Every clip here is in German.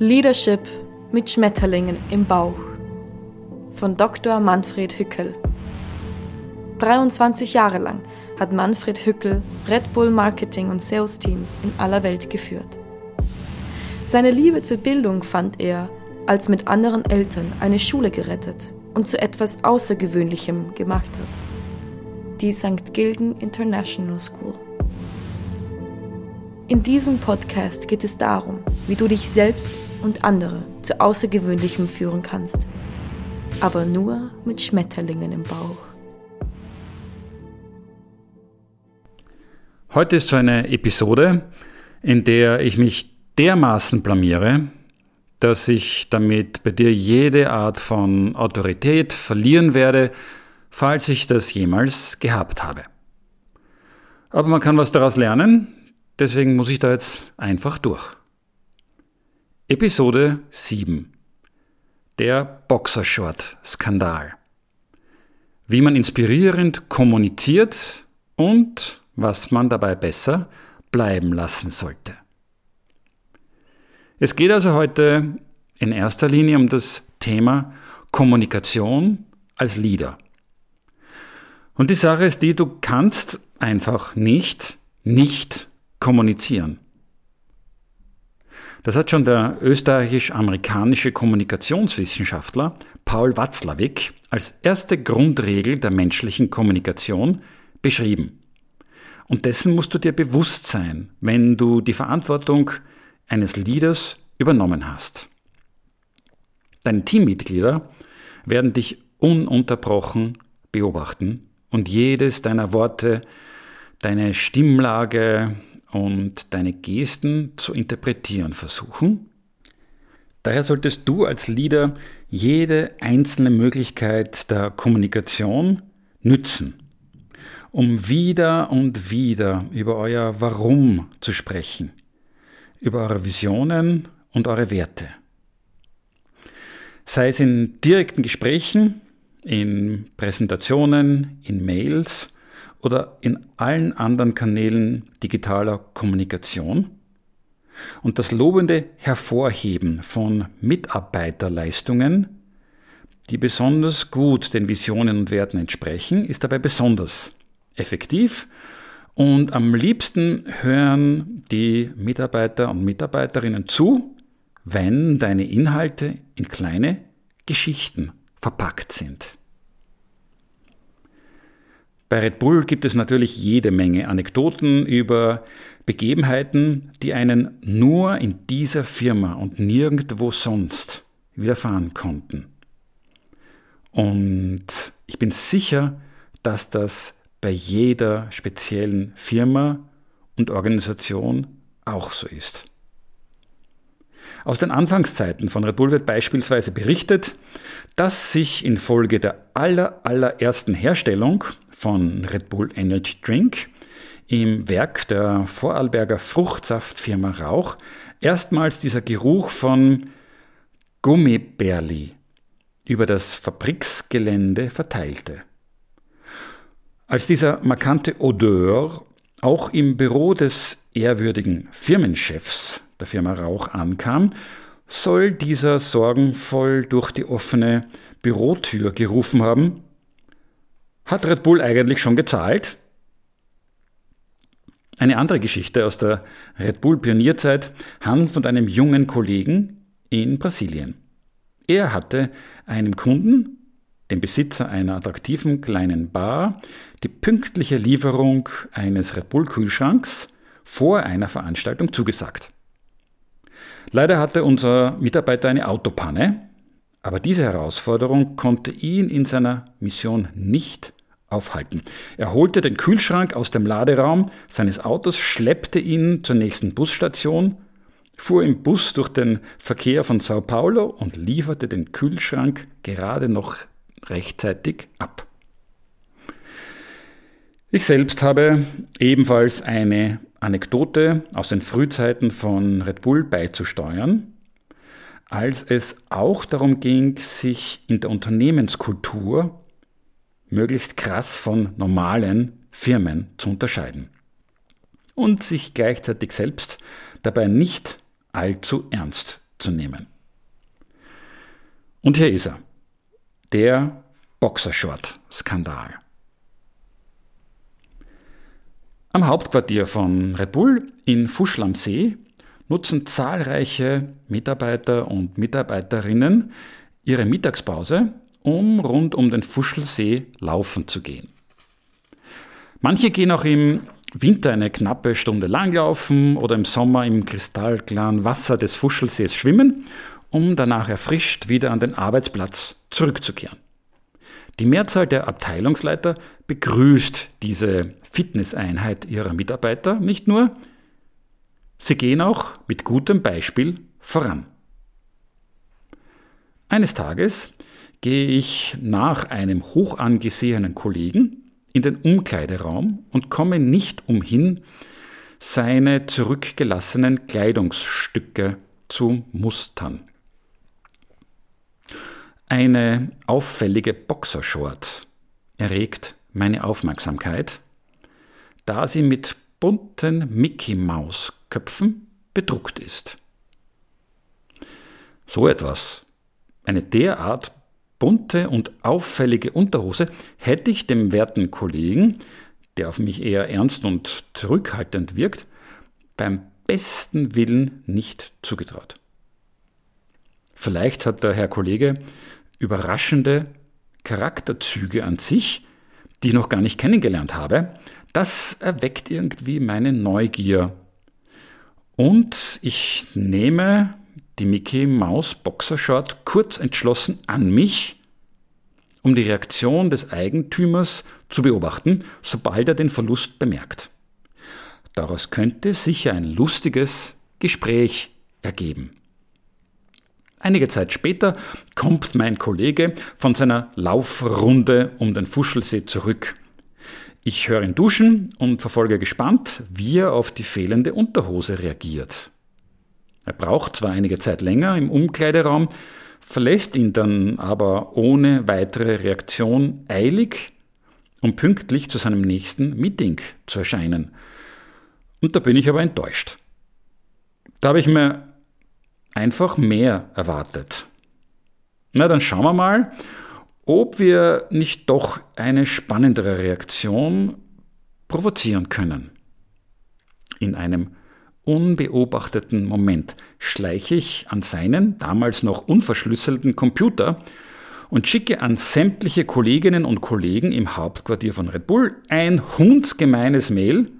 Leadership mit Schmetterlingen im Bauch von Dr. Manfred Hückel. 23 Jahre lang hat Manfred Hückel Red Bull Marketing und Sales Teams in aller Welt geführt. Seine Liebe zur Bildung fand er, als mit anderen Eltern eine Schule gerettet und zu etwas Außergewöhnlichem gemacht hat. Die St. Gilgen International School. In diesem Podcast geht es darum, wie du dich selbst und andere zu Außergewöhnlichem führen kannst. Aber nur mit Schmetterlingen im Bauch. Heute ist so eine Episode, in der ich mich dermaßen blamiere, dass ich damit bei dir jede Art von Autorität verlieren werde, falls ich das jemals gehabt habe. Aber man kann was daraus lernen, deswegen muss ich da jetzt einfach durch. Episode 7 Der Boxershort-Skandal Wie man inspirierend kommuniziert und was man dabei besser bleiben lassen sollte. Es geht also heute in erster Linie um das Thema Kommunikation als Leader. Und die Sache ist die, du kannst einfach nicht nicht kommunizieren. Das hat schon der österreichisch-amerikanische Kommunikationswissenschaftler Paul Watzlawick als erste Grundregel der menschlichen Kommunikation beschrieben. Und dessen musst du dir bewusst sein, wenn du die Verantwortung eines Leaders übernommen hast. Deine Teammitglieder werden dich ununterbrochen beobachten und jedes deiner Worte, deine Stimmlage, und deine Gesten zu interpretieren versuchen. Daher solltest du als Leader jede einzelne Möglichkeit der Kommunikation nützen, um wieder und wieder über euer Warum zu sprechen, über eure Visionen und eure Werte. Sei es in direkten Gesprächen, in Präsentationen, in Mails oder in allen anderen Kanälen digitaler Kommunikation. Und das lobende Hervorheben von Mitarbeiterleistungen, die besonders gut den Visionen und Werten entsprechen, ist dabei besonders effektiv und am liebsten hören die Mitarbeiter und Mitarbeiterinnen zu, wenn deine Inhalte in kleine Geschichten verpackt sind. Bei Red Bull gibt es natürlich jede Menge Anekdoten über Begebenheiten, die einen nur in dieser Firma und nirgendwo sonst widerfahren konnten. Und ich bin sicher, dass das bei jeder speziellen Firma und Organisation auch so ist. Aus den Anfangszeiten von Red Bull wird beispielsweise berichtet, dass sich infolge der aller, allerersten Herstellung von Red Bull Energy Drink im Werk der Vorarlberger Fruchtsaftfirma Rauch erstmals dieser Geruch von Gummibärli über das Fabriksgelände verteilte. Als dieser markante Odeur auch im Büro des ehrwürdigen Firmenchefs der Firma Rauch ankam, soll dieser sorgenvoll durch die offene Bürotür gerufen haben, hat Red Bull eigentlich schon gezahlt? Eine andere Geschichte aus der Red Bull Pionierzeit handelt von einem jungen Kollegen in Brasilien. Er hatte einem Kunden, dem Besitzer einer attraktiven kleinen Bar, die pünktliche Lieferung eines Red Bull Kühlschranks vor einer Veranstaltung zugesagt. Leider hatte unser Mitarbeiter eine Autopanne, aber diese Herausforderung konnte ihn in seiner Mission nicht aufhalten. Er holte den Kühlschrank aus dem Laderaum seines Autos, schleppte ihn zur nächsten Busstation, fuhr im Bus durch den Verkehr von Sao Paulo und lieferte den Kühlschrank gerade noch rechtzeitig ab. Ich selbst habe ebenfalls eine Anekdote aus den Frühzeiten von Red Bull beizusteuern, als es auch darum ging, sich in der Unternehmenskultur möglichst krass von normalen Firmen zu unterscheiden und sich gleichzeitig selbst dabei nicht allzu ernst zu nehmen. Und hier ist er. Der Boxershort-Skandal. Am Hauptquartier von Red Bull in Fuschl am See nutzen zahlreiche Mitarbeiter und Mitarbeiterinnen ihre Mittagspause, um rund um den Fuschlsee laufen zu gehen. Manche gehen auch im Winter eine knappe Stunde lang laufen oder im Sommer im kristallklaren Wasser des Fuschlsees schwimmen, um danach erfrischt wieder an den Arbeitsplatz zurückzukehren. Die Mehrzahl der Abteilungsleiter begrüßt diese Fitnesseinheit ihrer Mitarbeiter nicht nur, sie gehen auch mit gutem Beispiel voran. Eines Tages gehe ich nach einem hoch angesehenen Kollegen in den Umkleideraum und komme nicht umhin, seine zurückgelassenen Kleidungsstücke zu mustern. Eine auffällige Boxershort erregt meine Aufmerksamkeit, da sie mit bunten Mickey-Maus-Köpfen bedruckt ist. So etwas, eine derart bunte und auffällige Unterhose, hätte ich dem werten Kollegen, der auf mich eher ernst und zurückhaltend wirkt, beim besten Willen nicht zugetraut. Vielleicht hat der Herr Kollege überraschende Charakterzüge an sich, die ich noch gar nicht kennengelernt habe, das erweckt irgendwie meine Neugier. Und ich nehme die Mickey Maus Boxershort kurz entschlossen an mich, um die Reaktion des Eigentümers zu beobachten, sobald er den Verlust bemerkt. Daraus könnte sicher ein lustiges Gespräch ergeben. Einige Zeit später kommt mein Kollege von seiner Laufrunde um den Fuschelsee zurück. Ich höre ihn duschen und verfolge gespannt, wie er auf die fehlende Unterhose reagiert. Er braucht zwar einige Zeit länger im Umkleideraum, verlässt ihn dann aber ohne weitere Reaktion eilig, um pünktlich zu seinem nächsten Meeting zu erscheinen. Und da bin ich aber enttäuscht. Da habe ich mir einfach mehr erwartet. Na, dann schauen wir mal, ob wir nicht doch eine spannendere Reaktion provozieren können. In einem unbeobachteten Moment schleiche ich an seinen damals noch unverschlüsselten Computer und schicke an sämtliche Kolleginnen und Kollegen im Hauptquartier von Red Bull ein hundsgemeines Mail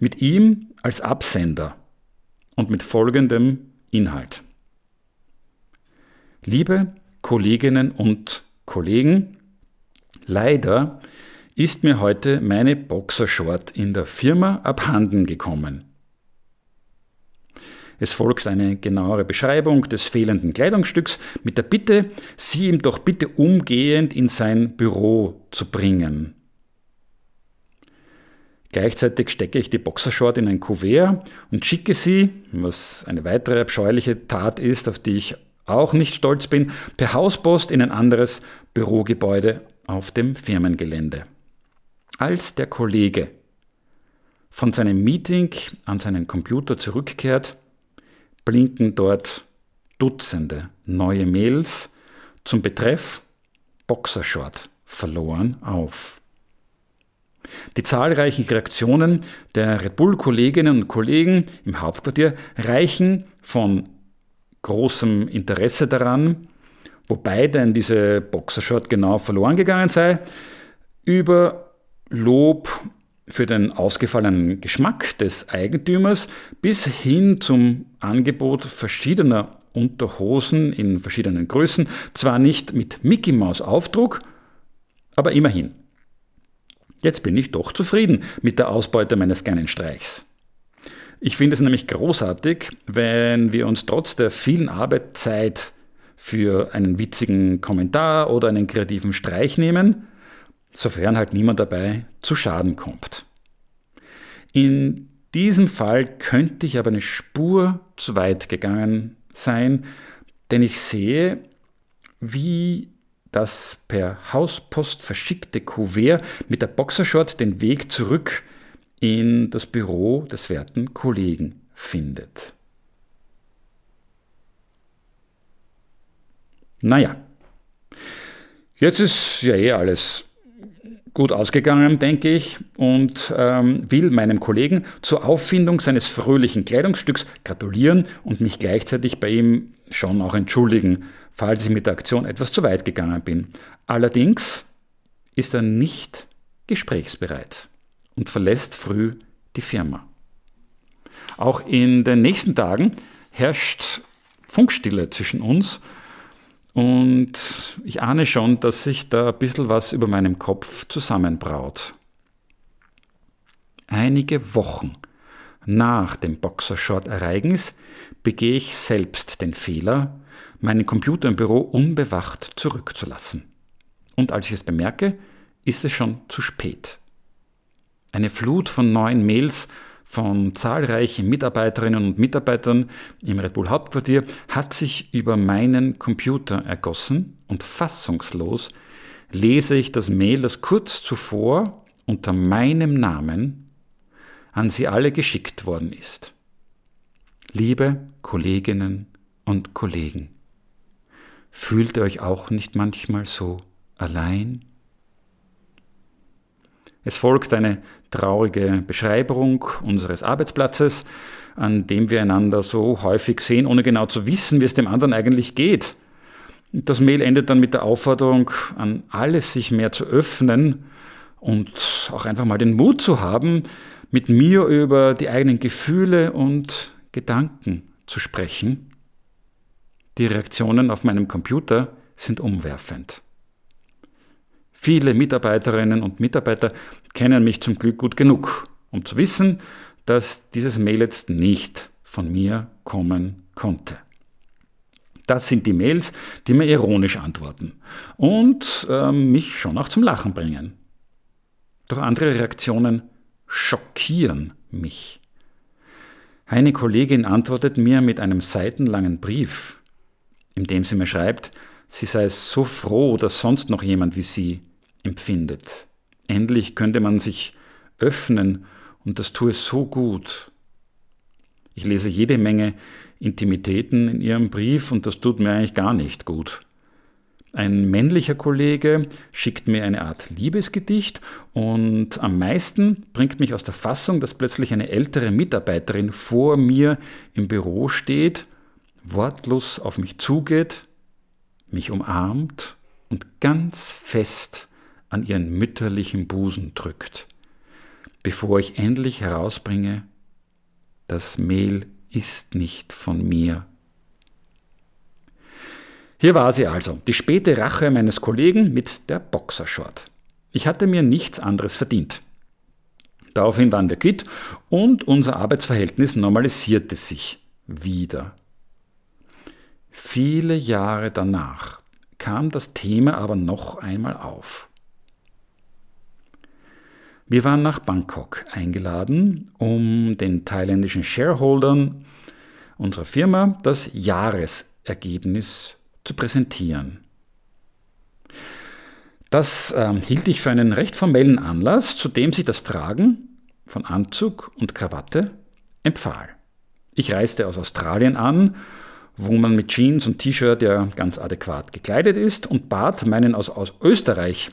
mit ihm als Absender und mit folgendem Inhalt. Liebe Kolleginnen und Kollegen, leider ist mir heute meine Boxershort in der Firma abhanden gekommen. Es folgt eine genauere Beschreibung des fehlenden Kleidungsstücks mit der Bitte, sie ihm doch bitte umgehend in sein Büro zu bringen. Gleichzeitig stecke ich die Boxershort in ein Kuvert und schicke sie, was eine weitere abscheuliche Tat ist, auf die ich auch nicht stolz bin, per Hauspost in ein anderes Bürogebäude auf dem Firmengelände. Als der Kollege von seinem Meeting an seinen Computer zurückkehrt, blinken dort Dutzende neue Mails zum Betreff Boxershort verloren auf. Die zahlreichen Reaktionen der Red Bull-Kolleginnen und Kollegen im Hauptquartier reichen von großem Interesse daran, wobei denn diese Boxershot genau verloren gegangen sei, über Lob für den ausgefallenen Geschmack des Eigentümers bis hin zum Angebot verschiedener Unterhosen in verschiedenen Größen, zwar nicht mit Mickey Maus Aufdruck, aber immerhin. Jetzt bin ich doch zufrieden mit der Ausbeute meines kleinen Streichs. Ich finde es nämlich großartig, wenn wir uns trotz der vielen Arbeit Zeit für einen witzigen Kommentar oder einen kreativen Streich nehmen, sofern halt niemand dabei zu Schaden kommt. In diesem Fall könnte ich aber eine Spur zu weit gegangen sein, denn ich sehe, wie das per Hauspost verschickte Kuvert mit der Boxershort den Weg zurück in das Büro des werten Kollegen findet. Naja, jetzt ist ja eh alles gut ausgegangen, denke ich, und ähm, will meinem Kollegen zur Auffindung seines fröhlichen Kleidungsstücks gratulieren und mich gleichzeitig bei ihm schon auch entschuldigen, falls ich mit der Aktion etwas zu weit gegangen bin. Allerdings ist er nicht gesprächsbereit und verlässt früh die Firma. Auch in den nächsten Tagen herrscht Funkstille zwischen uns und ich ahne schon, dass sich da ein bisschen was über meinem Kopf zusammenbraut. Einige Wochen nach dem Boxershort-Ereignis begehe ich selbst den Fehler, meinen Computer im Büro unbewacht zurückzulassen. Und als ich es bemerke, ist es schon zu spät. Eine Flut von neuen Mails von zahlreichen Mitarbeiterinnen und Mitarbeitern im Red Bull Hauptquartier hat sich über meinen Computer ergossen und fassungslos lese ich das Mail, das kurz zuvor unter meinem Namen an Sie alle geschickt worden ist. Liebe Kolleginnen und Kollegen, fühlt ihr euch auch nicht manchmal so allein? Es folgt eine traurige Beschreibung unseres Arbeitsplatzes, an dem wir einander so häufig sehen, ohne genau zu wissen, wie es dem anderen eigentlich geht. Das Mail endet dann mit der Aufforderung an alle, sich mehr zu öffnen und auch einfach mal den Mut zu haben, mit mir über die eigenen Gefühle und Gedanken zu sprechen. Die Reaktionen auf meinem Computer sind umwerfend. Viele Mitarbeiterinnen und Mitarbeiter kennen mich zum Glück gut genug, um zu wissen, dass dieses Mail jetzt nicht von mir kommen konnte. Das sind die Mails, die mir ironisch antworten und äh, mich schon auch zum Lachen bringen. Doch andere Reaktionen schockieren mich. Eine Kollegin antwortet mir mit einem seitenlangen Brief, in dem sie mir schreibt, sie sei so froh, dass sonst noch jemand wie sie empfindet. Endlich könnte man sich öffnen und das tue so gut. Ich lese jede Menge Intimitäten in ihrem Brief und das tut mir eigentlich gar nicht gut. Ein männlicher Kollege schickt mir eine Art Liebesgedicht und am meisten bringt mich aus der Fassung, dass plötzlich eine ältere Mitarbeiterin vor mir im Büro steht, wortlos auf mich zugeht, mich umarmt und ganz fest an ihren mütterlichen Busen drückt, bevor ich endlich herausbringe, das Mehl ist nicht von mir. Hier war sie also, die späte Rache meines Kollegen mit der Boxershort. Ich hatte mir nichts anderes verdient. Daraufhin waren wir quitt und unser Arbeitsverhältnis normalisierte sich wieder. Viele Jahre danach kam das Thema aber noch einmal auf. Wir waren nach Bangkok eingeladen, um den thailändischen Shareholdern unserer Firma das Jahresergebnis zu präsentieren. Das äh, hielt ich für einen recht formellen Anlass, zu dem sich das Tragen von Anzug und Krawatte empfahl. Ich reiste aus Australien an, wo man mit Jeans und T-Shirt ja ganz adäquat gekleidet ist, und bat meinen aus, aus Österreich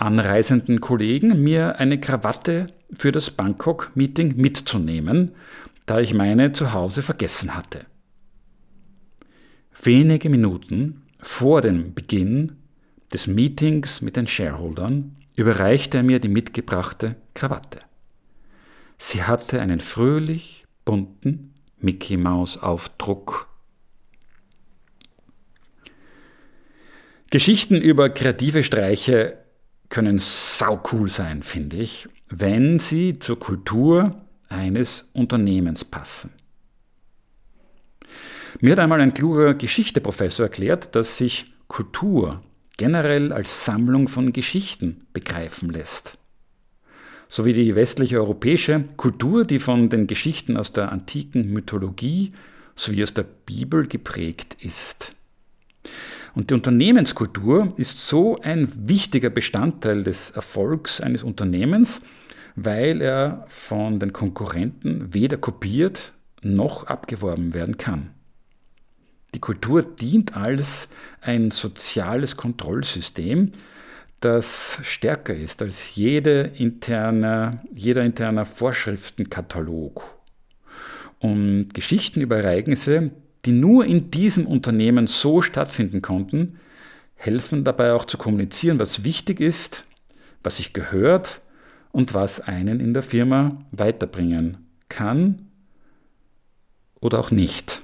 anreisenden Kollegen, mir eine Krawatte für das Bangkok-Meeting mitzunehmen, da ich meine zu Hause vergessen hatte. Wenige Minuten vor dem Beginn des Meetings mit den Shareholdern überreichte er mir die mitgebrachte Krawatte. Sie hatte einen fröhlich bunten Mickey Maus Aufdruck. Geschichten über kreative Streiche können sau cool sein, finde ich, wenn sie zur Kultur eines Unternehmens passen. Mir hat einmal ein kluger Geschichteprofessor erklärt, dass sich Kultur generell als Sammlung von Geschichten begreifen lässt. So wie die westliche europäische Kultur, die von den Geschichten aus der antiken Mythologie sowie aus der Bibel geprägt ist. Und die Unternehmenskultur ist so ein wichtiger Bestandteil des Erfolgs eines Unternehmens, weil er von den Konkurrenten weder kopiert noch abgeworben werden kann. Die Kultur dient als ein soziales Kontrollsystem, das stärker ist als jede interne, jeder interne Vorschriftenkatalog. Und Geschichten über Ereignisse, die nur in diesem Unternehmen so stattfinden konnten, helfen dabei auch zu kommunizieren, was wichtig ist, was sich gehört und was einen in der Firma weiterbringen kann oder auch nicht.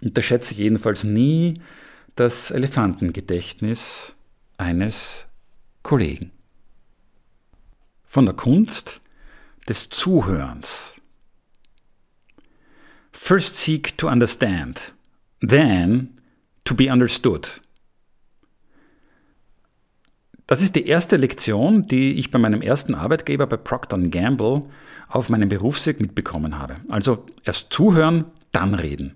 Unterschätze jedenfalls nie das Elefantengedächtnis eines Kollegen. Von der Kunst des Zuhörens. First seek to understand, then to be understood. Das ist die erste Lektion, die ich bei meinem ersten Arbeitgeber bei Procter Gamble auf meinem Berufsweg mitbekommen habe. Also erst zuhören, dann reden.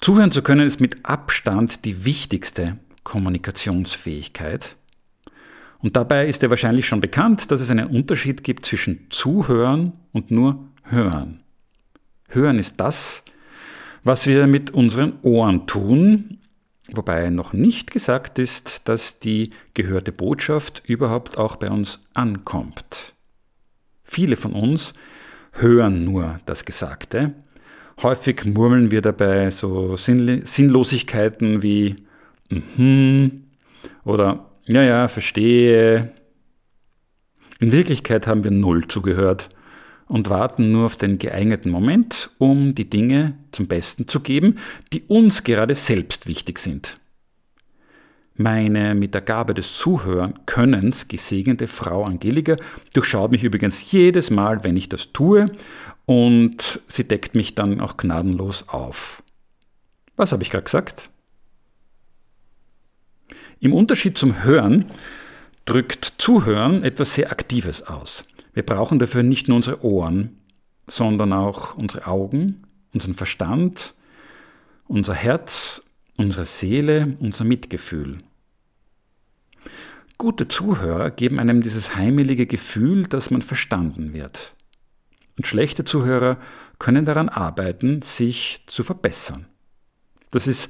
Zuhören zu können ist mit Abstand die wichtigste Kommunikationsfähigkeit. Und dabei ist dir wahrscheinlich schon bekannt, dass es einen Unterschied gibt zwischen Zuhören und nur Hören. Hören ist das, was wir mit unseren Ohren tun, wobei noch nicht gesagt ist, dass die gehörte Botschaft überhaupt auch bei uns ankommt. Viele von uns hören nur das Gesagte. Häufig murmeln wir dabei so Sinnlosigkeiten wie mhm oder ja, ja, verstehe. In Wirklichkeit haben wir null zugehört und warten nur auf den geeigneten Moment, um die Dinge zum Besten zu geben, die uns gerade selbst wichtig sind. Meine mit der Gabe des Zuhören-Könnens gesegnete Frau Angelika durchschaut mich übrigens jedes Mal, wenn ich das tue, und sie deckt mich dann auch gnadenlos auf. Was habe ich gerade gesagt? Im Unterschied zum Hören drückt Zuhören etwas sehr Aktives aus. Wir brauchen dafür nicht nur unsere Ohren, sondern auch unsere Augen, unseren Verstand, unser Herz, unsere Seele, unser Mitgefühl. Gute Zuhörer geben einem dieses heimelige Gefühl, dass man verstanden wird. Und schlechte Zuhörer können daran arbeiten, sich zu verbessern. Das ist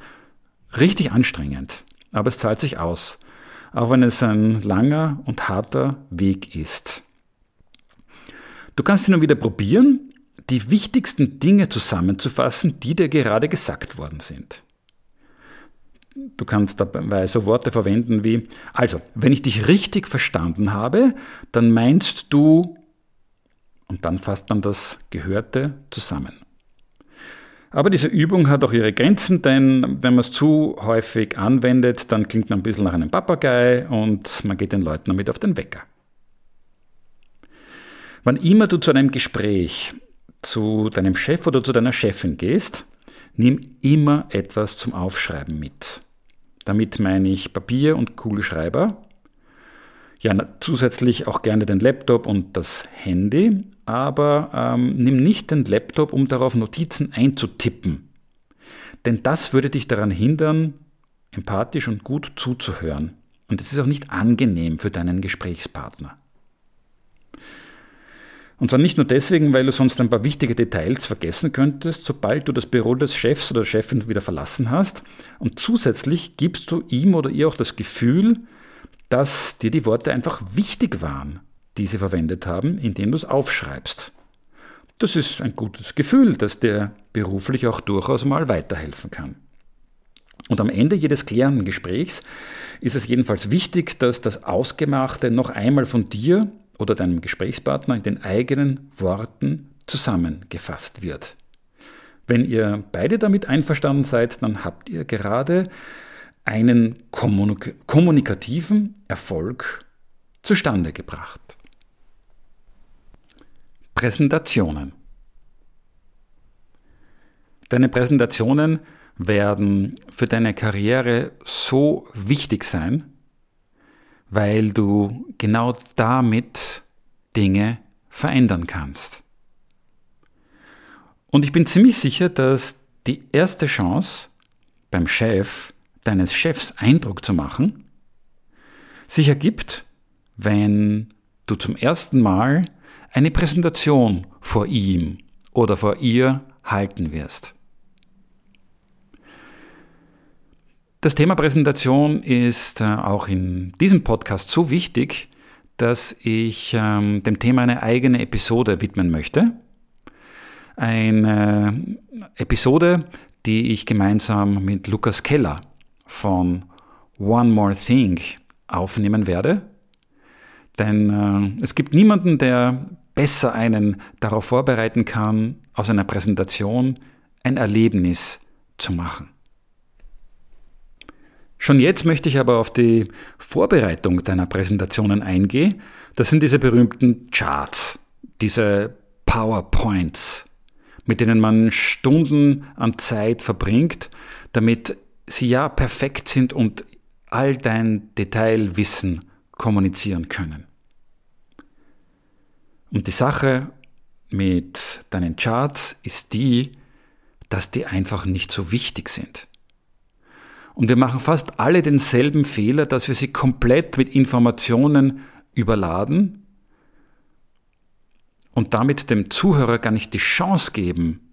richtig anstrengend, aber es zahlt sich aus, auch wenn es ein langer und harter Weg ist. Du kannst ihn wieder probieren, die wichtigsten Dinge zusammenzufassen, die dir gerade gesagt worden sind. Du kannst dabei so Worte verwenden wie, also, wenn ich dich richtig verstanden habe, dann meinst du, und dann fasst man das Gehörte zusammen. Aber diese Übung hat auch ihre Grenzen, denn wenn man es zu häufig anwendet, dann klingt man ein bisschen nach einem Papagei und man geht den Leuten damit auf den Wecker. Wann immer du zu einem Gespräch zu deinem Chef oder zu deiner Chefin gehst, nimm immer etwas zum Aufschreiben mit. Damit meine ich Papier und Kugelschreiber. Ja, zusätzlich auch gerne den Laptop und das Handy, aber ähm, nimm nicht den Laptop, um darauf Notizen einzutippen. Denn das würde dich daran hindern, empathisch und gut zuzuhören. Und es ist auch nicht angenehm für deinen Gesprächspartner. Und zwar nicht nur deswegen, weil du sonst ein paar wichtige Details vergessen könntest, sobald du das Büro des Chefs oder Chefin wieder verlassen hast. Und zusätzlich gibst du ihm oder ihr auch das Gefühl, dass dir die Worte einfach wichtig waren, die sie verwendet haben, indem du es aufschreibst. Das ist ein gutes Gefühl, das dir beruflich auch durchaus mal weiterhelfen kann. Und am Ende jedes klärenden Gesprächs ist es jedenfalls wichtig, dass das Ausgemachte noch einmal von dir oder deinem Gesprächspartner in den eigenen Worten zusammengefasst wird. Wenn ihr beide damit einverstanden seid, dann habt ihr gerade einen kommunik kommunikativen Erfolg zustande gebracht. Präsentationen. Deine Präsentationen werden für deine Karriere so wichtig sein, weil du genau damit Dinge verändern kannst. Und ich bin ziemlich sicher, dass die erste Chance beim Chef deines Chefs Eindruck zu machen sich ergibt, wenn du zum ersten Mal eine Präsentation vor ihm oder vor ihr halten wirst. Das Thema Präsentation ist äh, auch in diesem Podcast so wichtig, dass ich ähm, dem Thema eine eigene Episode widmen möchte. Eine Episode, die ich gemeinsam mit Lukas Keller von One More Thing aufnehmen werde. Denn äh, es gibt niemanden, der besser einen darauf vorbereiten kann, aus einer Präsentation ein Erlebnis zu machen. Schon jetzt möchte ich aber auf die Vorbereitung deiner Präsentationen eingehen. Das sind diese berühmten Charts, diese PowerPoints, mit denen man Stunden an Zeit verbringt, damit sie ja perfekt sind und all dein Detailwissen kommunizieren können. Und die Sache mit deinen Charts ist die, dass die einfach nicht so wichtig sind. Und wir machen fast alle denselben Fehler, dass wir sie komplett mit Informationen überladen und damit dem Zuhörer gar nicht die Chance geben,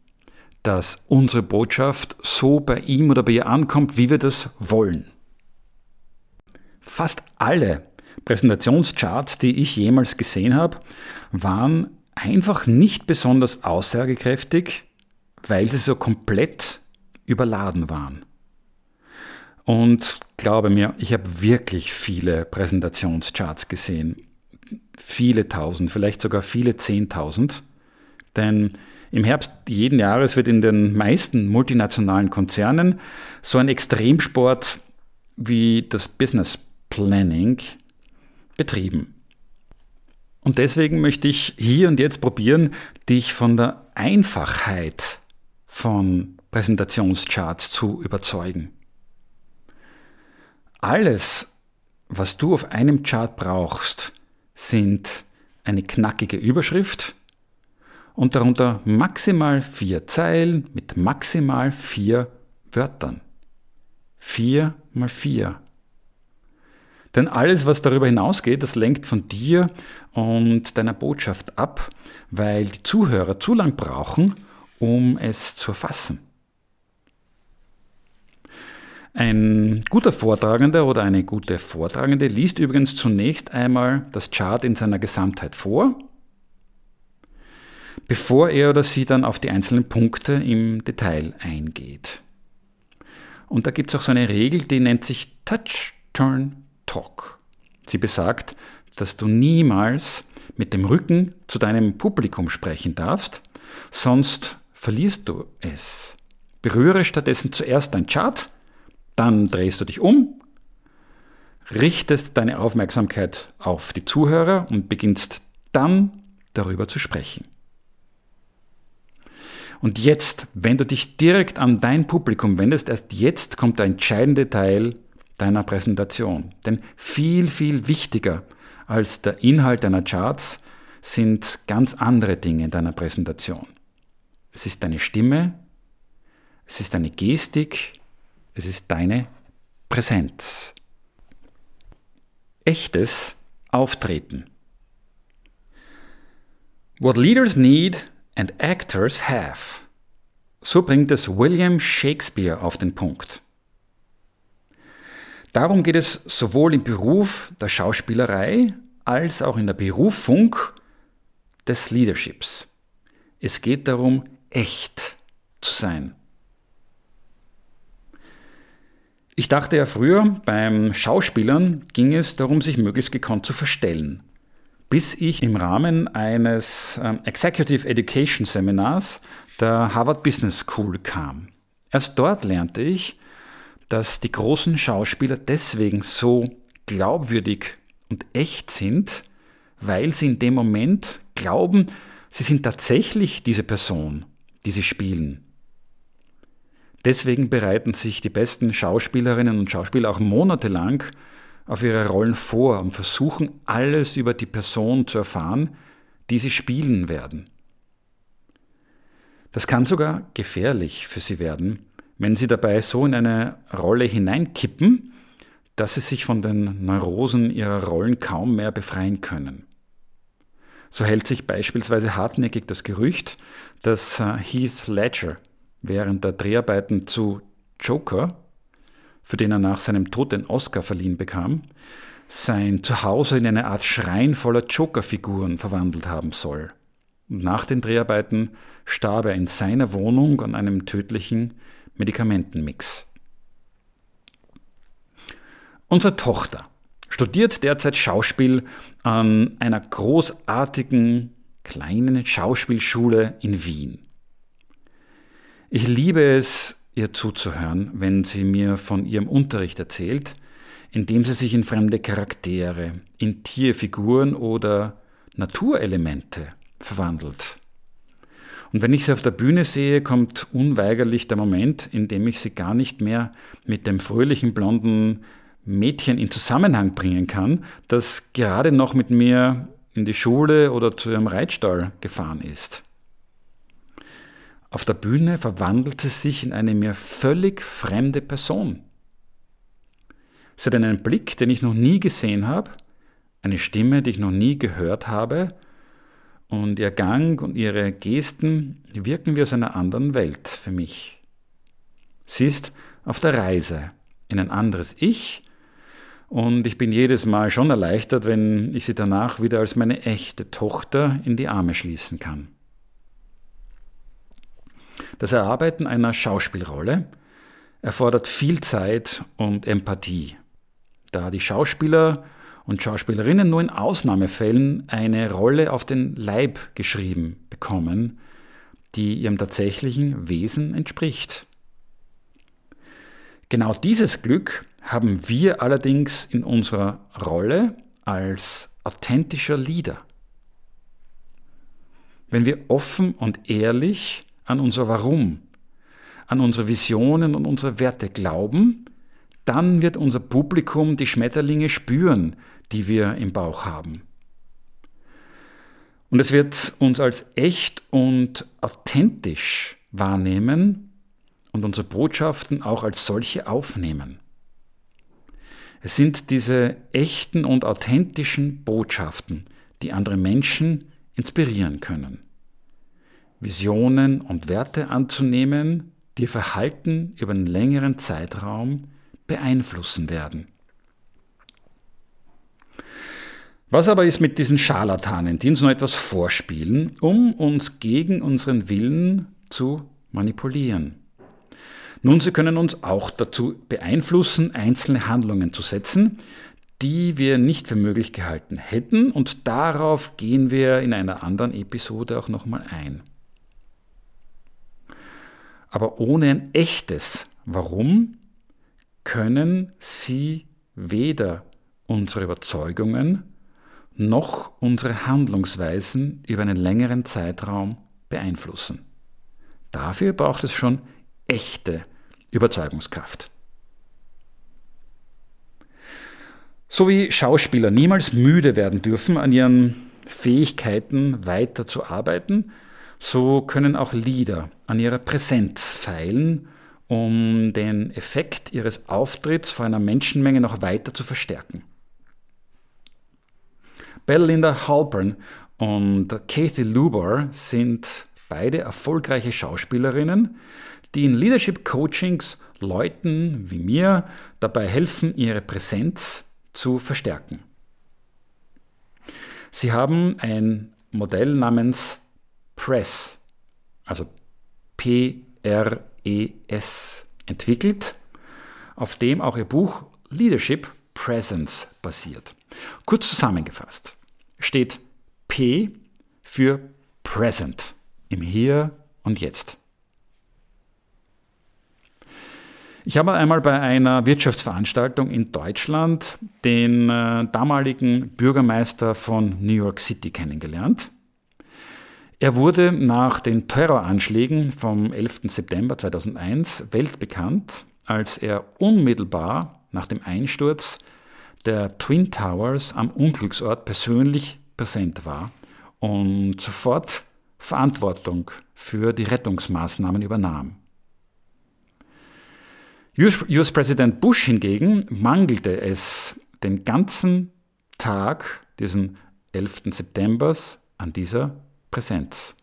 dass unsere Botschaft so bei ihm oder bei ihr ankommt, wie wir das wollen. Fast alle Präsentationscharts, die ich jemals gesehen habe, waren einfach nicht besonders aussagekräftig, weil sie so komplett überladen waren. Und glaube mir, ich habe wirklich viele Präsentationscharts gesehen. Viele tausend, vielleicht sogar viele zehntausend. Denn im Herbst jeden Jahres wird in den meisten multinationalen Konzernen so ein Extremsport wie das Business Planning betrieben. Und deswegen möchte ich hier und jetzt probieren, dich von der Einfachheit von Präsentationscharts zu überzeugen. Alles, was du auf einem Chart brauchst, sind eine knackige Überschrift und darunter maximal vier Zeilen mit maximal vier Wörtern. Vier mal vier. Denn alles, was darüber hinausgeht, das lenkt von dir und deiner Botschaft ab, weil die Zuhörer zu lang brauchen, um es zu erfassen. Ein guter Vortragender oder eine gute Vortragende liest übrigens zunächst einmal das Chart in seiner Gesamtheit vor, bevor er oder sie dann auf die einzelnen Punkte im Detail eingeht. Und da gibt es auch so eine Regel, die nennt sich Touch, Turn, Talk. Sie besagt, dass du niemals mit dem Rücken zu deinem Publikum sprechen darfst, sonst verlierst du es. Berühre stattdessen zuerst dein Chart, dann drehst du dich um, richtest deine Aufmerksamkeit auf die Zuhörer und beginnst dann darüber zu sprechen. Und jetzt, wenn du dich direkt an dein Publikum wendest, erst jetzt kommt der entscheidende Teil deiner Präsentation. Denn viel, viel wichtiger als der Inhalt deiner Charts sind ganz andere Dinge in deiner Präsentation. Es ist deine Stimme, es ist deine Gestik, es ist deine Präsenz. Echtes Auftreten. What leaders need and actors have. So bringt es William Shakespeare auf den Punkt. Darum geht es sowohl im Beruf der Schauspielerei als auch in der Berufung des Leaderships. Es geht darum, echt zu sein. Ich dachte ja früher, beim Schauspielern ging es darum, sich möglichst gekonnt zu verstellen. Bis ich im Rahmen eines ähm, Executive Education Seminars der Harvard Business School kam. Erst dort lernte ich, dass die großen Schauspieler deswegen so glaubwürdig und echt sind, weil sie in dem Moment glauben, sie sind tatsächlich diese Person, die sie spielen. Deswegen bereiten sich die besten Schauspielerinnen und Schauspieler auch monatelang auf ihre Rollen vor und versuchen alles über die Person zu erfahren, die sie spielen werden. Das kann sogar gefährlich für sie werden, wenn sie dabei so in eine Rolle hineinkippen, dass sie sich von den Neurosen ihrer Rollen kaum mehr befreien können. So hält sich beispielsweise hartnäckig das Gerücht, dass äh, Heath Ledger während der Dreharbeiten zu Joker für den er nach seinem Tod den Oscar verliehen bekam, sein Zuhause in eine Art Schrein voller Joker-Figuren verwandelt haben soll. Und nach den Dreharbeiten starb er in seiner Wohnung an einem tödlichen Medikamentenmix. Unsere Tochter studiert derzeit Schauspiel an einer großartigen kleinen Schauspielschule in Wien. Ich liebe es, ihr zuzuhören, wenn sie mir von ihrem Unterricht erzählt, indem sie sich in fremde Charaktere, in Tierfiguren oder Naturelemente verwandelt. Und wenn ich sie auf der Bühne sehe, kommt unweigerlich der Moment, in dem ich sie gar nicht mehr mit dem fröhlichen blonden Mädchen in Zusammenhang bringen kann, das gerade noch mit mir in die Schule oder zu ihrem Reitstall gefahren ist. Auf der Bühne verwandelt sie sich in eine mir völlig fremde Person. Sie hat einen Blick, den ich noch nie gesehen habe, eine Stimme, die ich noch nie gehört habe, und ihr Gang und ihre Gesten wirken wie aus einer anderen Welt für mich. Sie ist auf der Reise in ein anderes Ich, und ich bin jedes Mal schon erleichtert, wenn ich sie danach wieder als meine echte Tochter in die Arme schließen kann. Das Erarbeiten einer Schauspielrolle erfordert viel Zeit und Empathie, da die Schauspieler und Schauspielerinnen nur in Ausnahmefällen eine Rolle auf den Leib geschrieben bekommen, die ihrem tatsächlichen Wesen entspricht. Genau dieses Glück haben wir allerdings in unserer Rolle als authentischer Leader. Wenn wir offen und ehrlich an unser Warum, an unsere Visionen und unsere Werte glauben, dann wird unser Publikum die Schmetterlinge spüren, die wir im Bauch haben. Und es wird uns als echt und authentisch wahrnehmen und unsere Botschaften auch als solche aufnehmen. Es sind diese echten und authentischen Botschaften, die andere Menschen inspirieren können. Visionen und Werte anzunehmen, die ihr Verhalten über einen längeren Zeitraum beeinflussen werden. Was aber ist mit diesen Scharlatanen, die uns nur etwas vorspielen, um uns gegen unseren Willen zu manipulieren? Nun, sie können uns auch dazu beeinflussen, einzelne Handlungen zu setzen, die wir nicht für möglich gehalten hätten, und darauf gehen wir in einer anderen Episode auch nochmal ein aber ohne ein echtes Warum können sie weder unsere Überzeugungen noch unsere Handlungsweisen über einen längeren Zeitraum beeinflussen. Dafür braucht es schon echte Überzeugungskraft. So wie Schauspieler niemals müde werden dürfen, an ihren Fähigkeiten weiter zu arbeiten, so können auch Lieder an ihrer Präsenz feilen, um den Effekt ihres Auftritts vor einer Menschenmenge noch weiter zu verstärken. Belinda Halpern und Kathy Lubar sind beide erfolgreiche Schauspielerinnen, die in Leadership Coachings Leuten wie mir dabei helfen, ihre Präsenz zu verstärken. Sie haben ein Modell namens Press, also P-R-E-S, entwickelt, auf dem auch ihr Buch Leadership Presence basiert. Kurz zusammengefasst steht P für Present im Hier und Jetzt. Ich habe einmal bei einer Wirtschaftsveranstaltung in Deutschland den äh, damaligen Bürgermeister von New York City kennengelernt. Er wurde nach den Terroranschlägen vom 11. September 2001 weltbekannt, als er unmittelbar nach dem Einsturz der Twin Towers am Unglücksort persönlich präsent war und sofort Verantwortung für die Rettungsmaßnahmen übernahm. US-Präsident Bush hingegen mangelte es den ganzen Tag, diesen 11. September, an dieser Präsenz.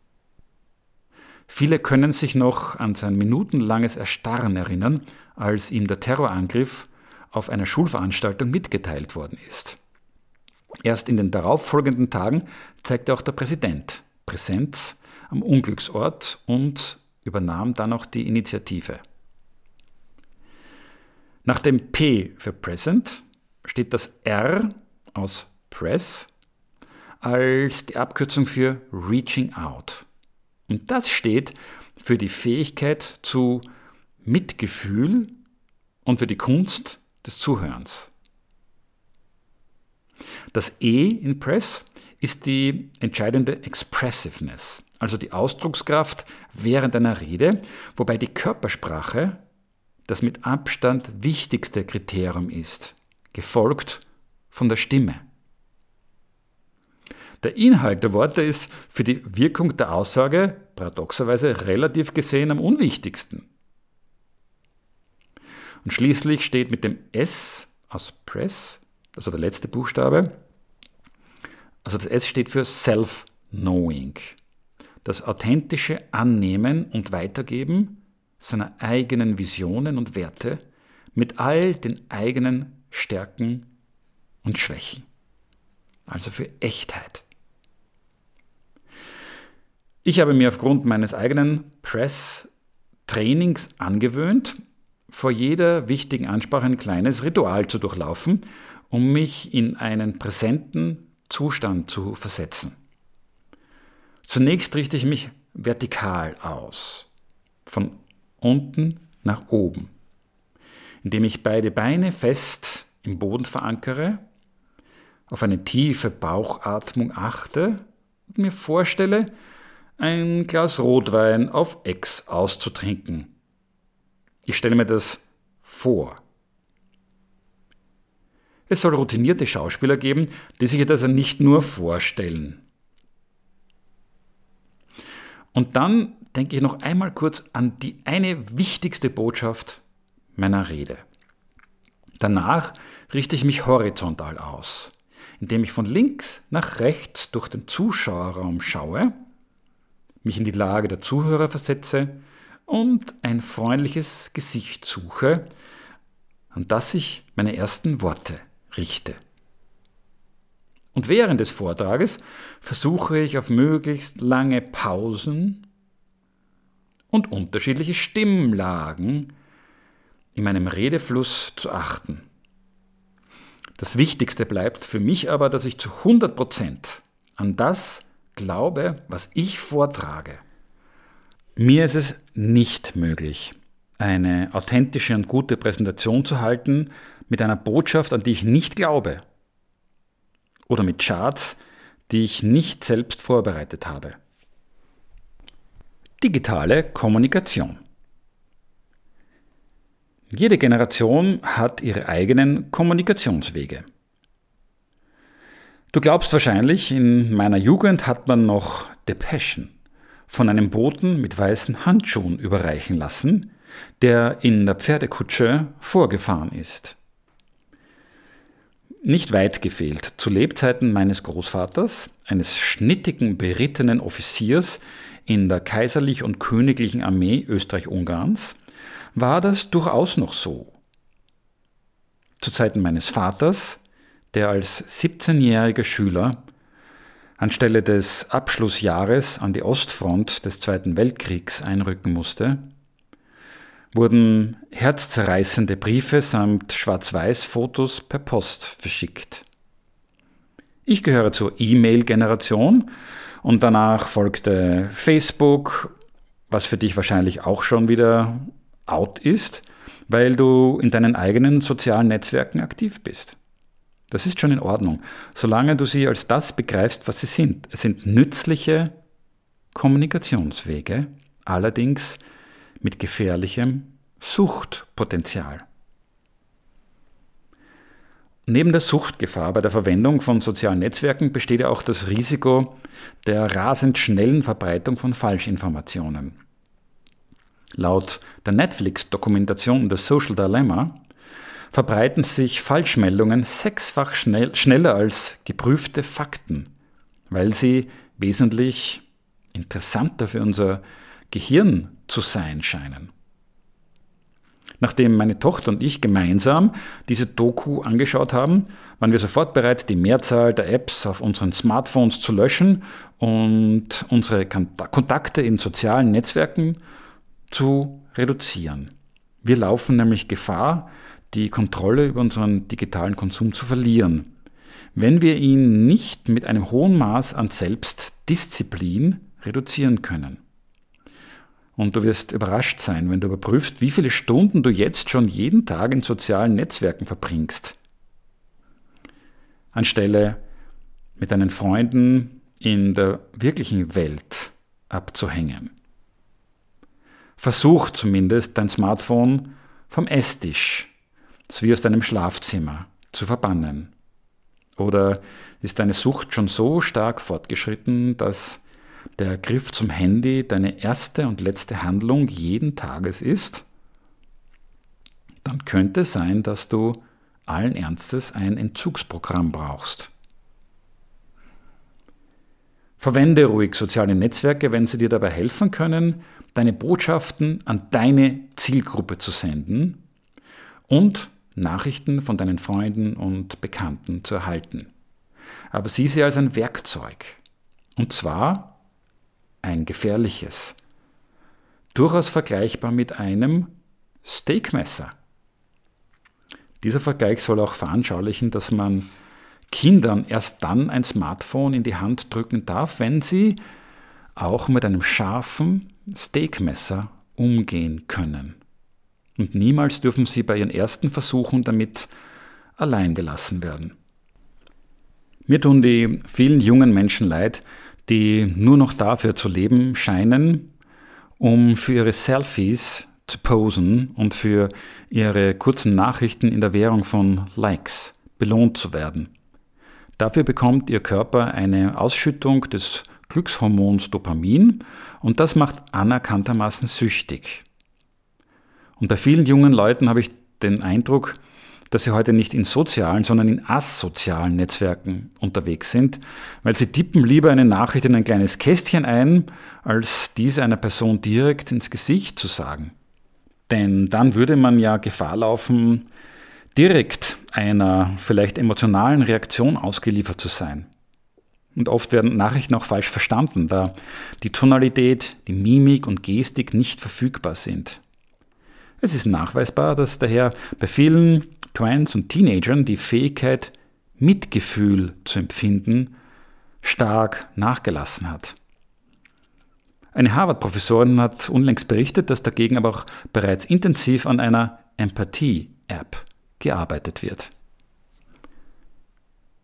Viele können sich noch an sein minutenlanges Erstarren erinnern, als ihm der Terrorangriff auf einer Schulveranstaltung mitgeteilt worden ist. Erst in den darauffolgenden Tagen zeigte auch der Präsident Präsenz am Unglücksort und übernahm dann auch die Initiative. Nach dem P für Present steht das R aus Press als die Abkürzung für Reaching Out. Und das steht für die Fähigkeit zu Mitgefühl und für die Kunst des Zuhörens. Das E in Press ist die entscheidende Expressiveness, also die Ausdruckskraft während einer Rede, wobei die Körpersprache das mit Abstand wichtigste Kriterium ist, gefolgt von der Stimme. Der Inhalt der Worte ist für die Wirkung der Aussage paradoxerweise relativ gesehen am unwichtigsten. Und schließlich steht mit dem S aus Press, also der letzte Buchstabe, also das S steht für Self-Knowing. Das authentische Annehmen und Weitergeben seiner eigenen Visionen und Werte mit all den eigenen Stärken und Schwächen. Also für Echtheit. Ich habe mir aufgrund meines eigenen Press-Trainings angewöhnt, vor jeder wichtigen Ansprache ein kleines Ritual zu durchlaufen, um mich in einen präsenten Zustand zu versetzen. Zunächst richte ich mich vertikal aus, von unten nach oben, indem ich beide Beine fest im Boden verankere, auf eine tiefe Bauchatmung achte und mir vorstelle, ein Glas Rotwein auf Ex auszutrinken. Ich stelle mir das vor. Es soll routinierte Schauspieler geben, die sich das nicht nur vorstellen. Und dann denke ich noch einmal kurz an die eine wichtigste Botschaft meiner Rede. Danach richte ich mich horizontal aus, indem ich von links nach rechts durch den Zuschauerraum schaue, mich in die Lage der Zuhörer versetze und ein freundliches Gesicht suche, an das ich meine ersten Worte richte. Und während des Vortrages versuche ich auf möglichst lange Pausen und unterschiedliche Stimmlagen in meinem Redefluss zu achten. Das Wichtigste bleibt für mich aber, dass ich zu 100 Prozent an das glaube, was ich vortrage. Mir ist es nicht möglich, eine authentische und gute Präsentation zu halten, mit einer Botschaft, an die ich nicht glaube. Oder mit Charts, die ich nicht selbst vorbereitet habe. Digitale Kommunikation. Jede Generation hat ihre eigenen Kommunikationswege. Du glaubst wahrscheinlich, in meiner Jugend hat man noch Depeschen von einem Boten mit weißen Handschuhen überreichen lassen, der in der Pferdekutsche vorgefahren ist. Nicht weit gefehlt. Zu Lebzeiten meines Großvaters, eines schnittigen, berittenen Offiziers in der kaiserlich und königlichen Armee Österreich-Ungarns, war das durchaus noch so. Zu Zeiten meines Vaters, der als 17-jähriger Schüler anstelle des Abschlussjahres an die Ostfront des Zweiten Weltkriegs einrücken musste, wurden herzzerreißende Briefe samt Schwarz-Weiß-Fotos per Post verschickt. Ich gehöre zur E-Mail-Generation und danach folgte Facebook, was für dich wahrscheinlich auch schon wieder out ist, weil du in deinen eigenen sozialen Netzwerken aktiv bist. Das ist schon in Ordnung, solange du sie als das begreifst, was sie sind. Es sind nützliche Kommunikationswege, allerdings mit gefährlichem Suchtpotenzial. Neben der Suchtgefahr bei der Verwendung von sozialen Netzwerken besteht ja auch das Risiko der rasend schnellen Verbreitung von Falschinformationen. Laut der Netflix-Dokumentation The Social Dilemma verbreiten sich Falschmeldungen sechsfach schnell, schneller als geprüfte Fakten, weil sie wesentlich interessanter für unser Gehirn zu sein scheinen. Nachdem meine Tochter und ich gemeinsam diese Doku angeschaut haben, waren wir sofort bereit, die Mehrzahl der Apps auf unseren Smartphones zu löschen und unsere Kontakte in sozialen Netzwerken zu reduzieren. Wir laufen nämlich Gefahr, die Kontrolle über unseren digitalen Konsum zu verlieren, wenn wir ihn nicht mit einem hohen Maß an Selbstdisziplin reduzieren können. Und du wirst überrascht sein, wenn du überprüfst, wie viele Stunden du jetzt schon jeden Tag in sozialen Netzwerken verbringst. Anstelle mit deinen Freunden in der wirklichen Welt abzuhängen. Versuch zumindest dein Smartphone vom Esstisch sowie aus deinem Schlafzimmer zu verbannen. Oder ist deine Sucht schon so stark fortgeschritten, dass der Griff zum Handy deine erste und letzte Handlung jeden Tages ist, dann könnte es sein, dass du allen Ernstes ein Entzugsprogramm brauchst. Verwende ruhig soziale Netzwerke, wenn sie dir dabei helfen können, deine Botschaften an deine Zielgruppe zu senden und Nachrichten von deinen Freunden und Bekannten zu erhalten. Aber sieh sie als ein Werkzeug. Und zwar ein gefährliches. Durchaus vergleichbar mit einem Steakmesser. Dieser Vergleich soll auch veranschaulichen, dass man Kindern erst dann ein Smartphone in die Hand drücken darf, wenn sie auch mit einem scharfen Steakmesser umgehen können. Und niemals dürfen sie bei ihren ersten Versuchen damit allein gelassen werden. Mir tun die vielen jungen Menschen leid, die nur noch dafür zu leben scheinen, um für ihre Selfies zu posen und für ihre kurzen Nachrichten in der Währung von Likes belohnt zu werden. Dafür bekommt ihr Körper eine Ausschüttung des Glückshormons Dopamin und das macht anerkanntermaßen süchtig. Und bei vielen jungen Leuten habe ich den Eindruck, dass sie heute nicht in sozialen, sondern in asozialen Netzwerken unterwegs sind, weil sie tippen lieber eine Nachricht in ein kleines Kästchen ein, als diese einer Person direkt ins Gesicht zu sagen. Denn dann würde man ja Gefahr laufen, direkt einer vielleicht emotionalen Reaktion ausgeliefert zu sein. Und oft werden Nachrichten auch falsch verstanden, da die Tonalität, die Mimik und Gestik nicht verfügbar sind. Es ist nachweisbar, dass daher bei vielen Twins und Teenagern die Fähigkeit, Mitgefühl zu empfinden, stark nachgelassen hat. Eine Harvard-Professorin hat unlängst berichtet, dass dagegen aber auch bereits intensiv an einer Empathie-App gearbeitet wird.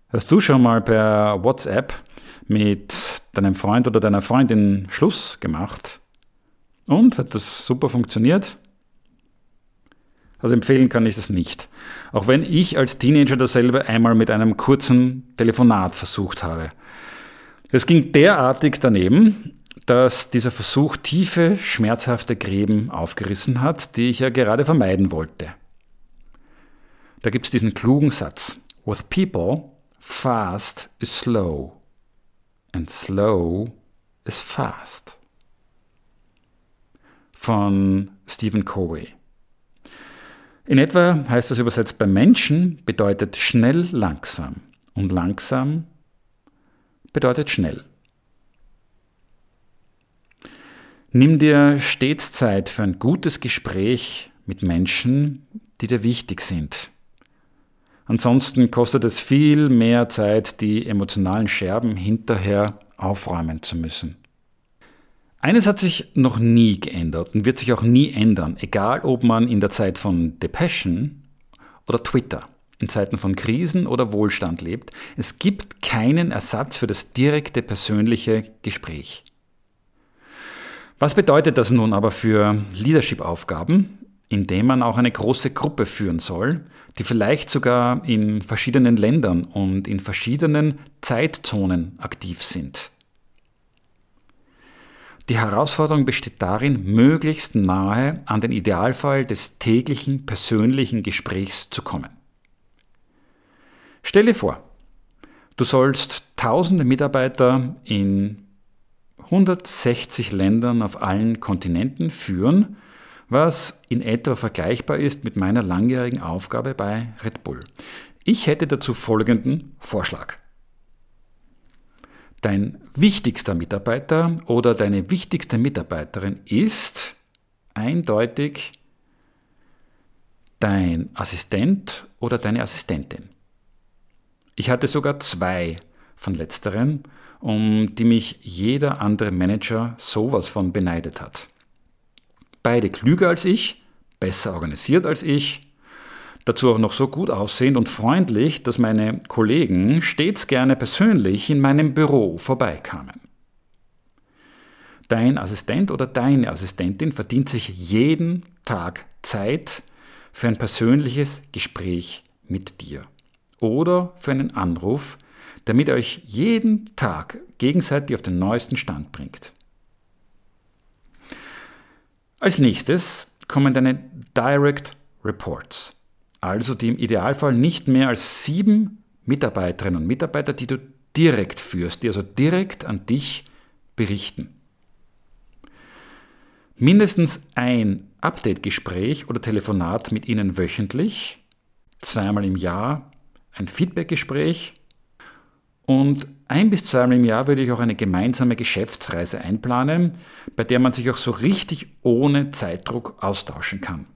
Hast du schon mal per WhatsApp mit deinem Freund oder deiner Freundin Schluss gemacht? Und hat das super funktioniert? Also empfehlen kann ich das nicht. Auch wenn ich als Teenager dasselbe einmal mit einem kurzen Telefonat versucht habe. Es ging derartig daneben, dass dieser Versuch tiefe, schmerzhafte Gräben aufgerissen hat, die ich ja gerade vermeiden wollte. Da gibt es diesen klugen Satz. With people, fast is slow. And slow is fast. Von Stephen Covey. In etwa heißt das übersetzt bei Menschen bedeutet schnell langsam und langsam bedeutet schnell. Nimm dir stets Zeit für ein gutes Gespräch mit Menschen, die dir wichtig sind. Ansonsten kostet es viel mehr Zeit, die emotionalen Scherben hinterher aufräumen zu müssen. Eines hat sich noch nie geändert und wird sich auch nie ändern, egal ob man in der Zeit von Depression oder Twitter, in Zeiten von Krisen oder Wohlstand lebt. Es gibt keinen Ersatz für das direkte persönliche Gespräch. Was bedeutet das nun aber für Leadership-Aufgaben, indem man auch eine große Gruppe führen soll, die vielleicht sogar in verschiedenen Ländern und in verschiedenen Zeitzonen aktiv sind? Die Herausforderung besteht darin, möglichst nahe an den Idealfall des täglichen persönlichen Gesprächs zu kommen. Stell dir vor, du sollst tausende Mitarbeiter in 160 Ländern auf allen Kontinenten führen, was in etwa vergleichbar ist mit meiner langjährigen Aufgabe bei Red Bull. Ich hätte dazu folgenden Vorschlag. Dein wichtigster Mitarbeiter oder deine wichtigste Mitarbeiterin ist eindeutig dein Assistent oder deine Assistentin. Ich hatte sogar zwei von letzteren, um die mich jeder andere Manager sowas von beneidet hat. Beide klüger als ich, besser organisiert als ich, dazu auch noch so gut aussehend und freundlich, dass meine Kollegen stets gerne persönlich in meinem Büro vorbeikamen. Dein Assistent oder deine Assistentin verdient sich jeden Tag Zeit für ein persönliches Gespräch mit dir oder für einen Anruf, damit ihr euch jeden Tag gegenseitig auf den neuesten Stand bringt. Als nächstes kommen deine Direct Reports also die im Idealfall nicht mehr als sieben Mitarbeiterinnen und Mitarbeiter, die du direkt führst, die also direkt an dich berichten. Mindestens ein Update-Gespräch oder Telefonat mit ihnen wöchentlich, zweimal im Jahr ein Feedback-Gespräch und ein bis zweimal im Jahr würde ich auch eine gemeinsame Geschäftsreise einplanen, bei der man sich auch so richtig ohne Zeitdruck austauschen kann.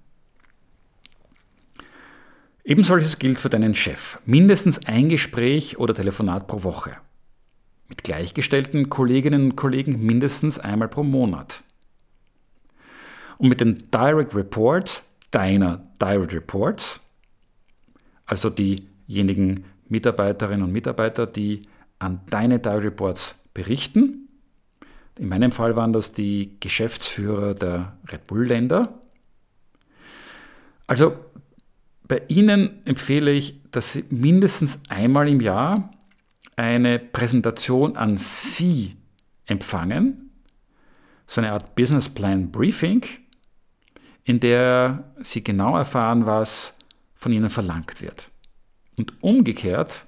Ebensolches gilt für deinen Chef. Mindestens ein Gespräch oder Telefonat pro Woche. Mit gleichgestellten Kolleginnen und Kollegen mindestens einmal pro Monat. Und mit den Direct Reports deiner Direct Reports, also diejenigen Mitarbeiterinnen und Mitarbeiter, die an deine Direct Reports berichten. In meinem Fall waren das die Geschäftsführer der Red Bull-Länder. Also bei Ihnen empfehle ich, dass Sie mindestens einmal im Jahr eine Präsentation an Sie empfangen, so eine Art Business Plan Briefing, in der Sie genau erfahren, was von Ihnen verlangt wird. Und umgekehrt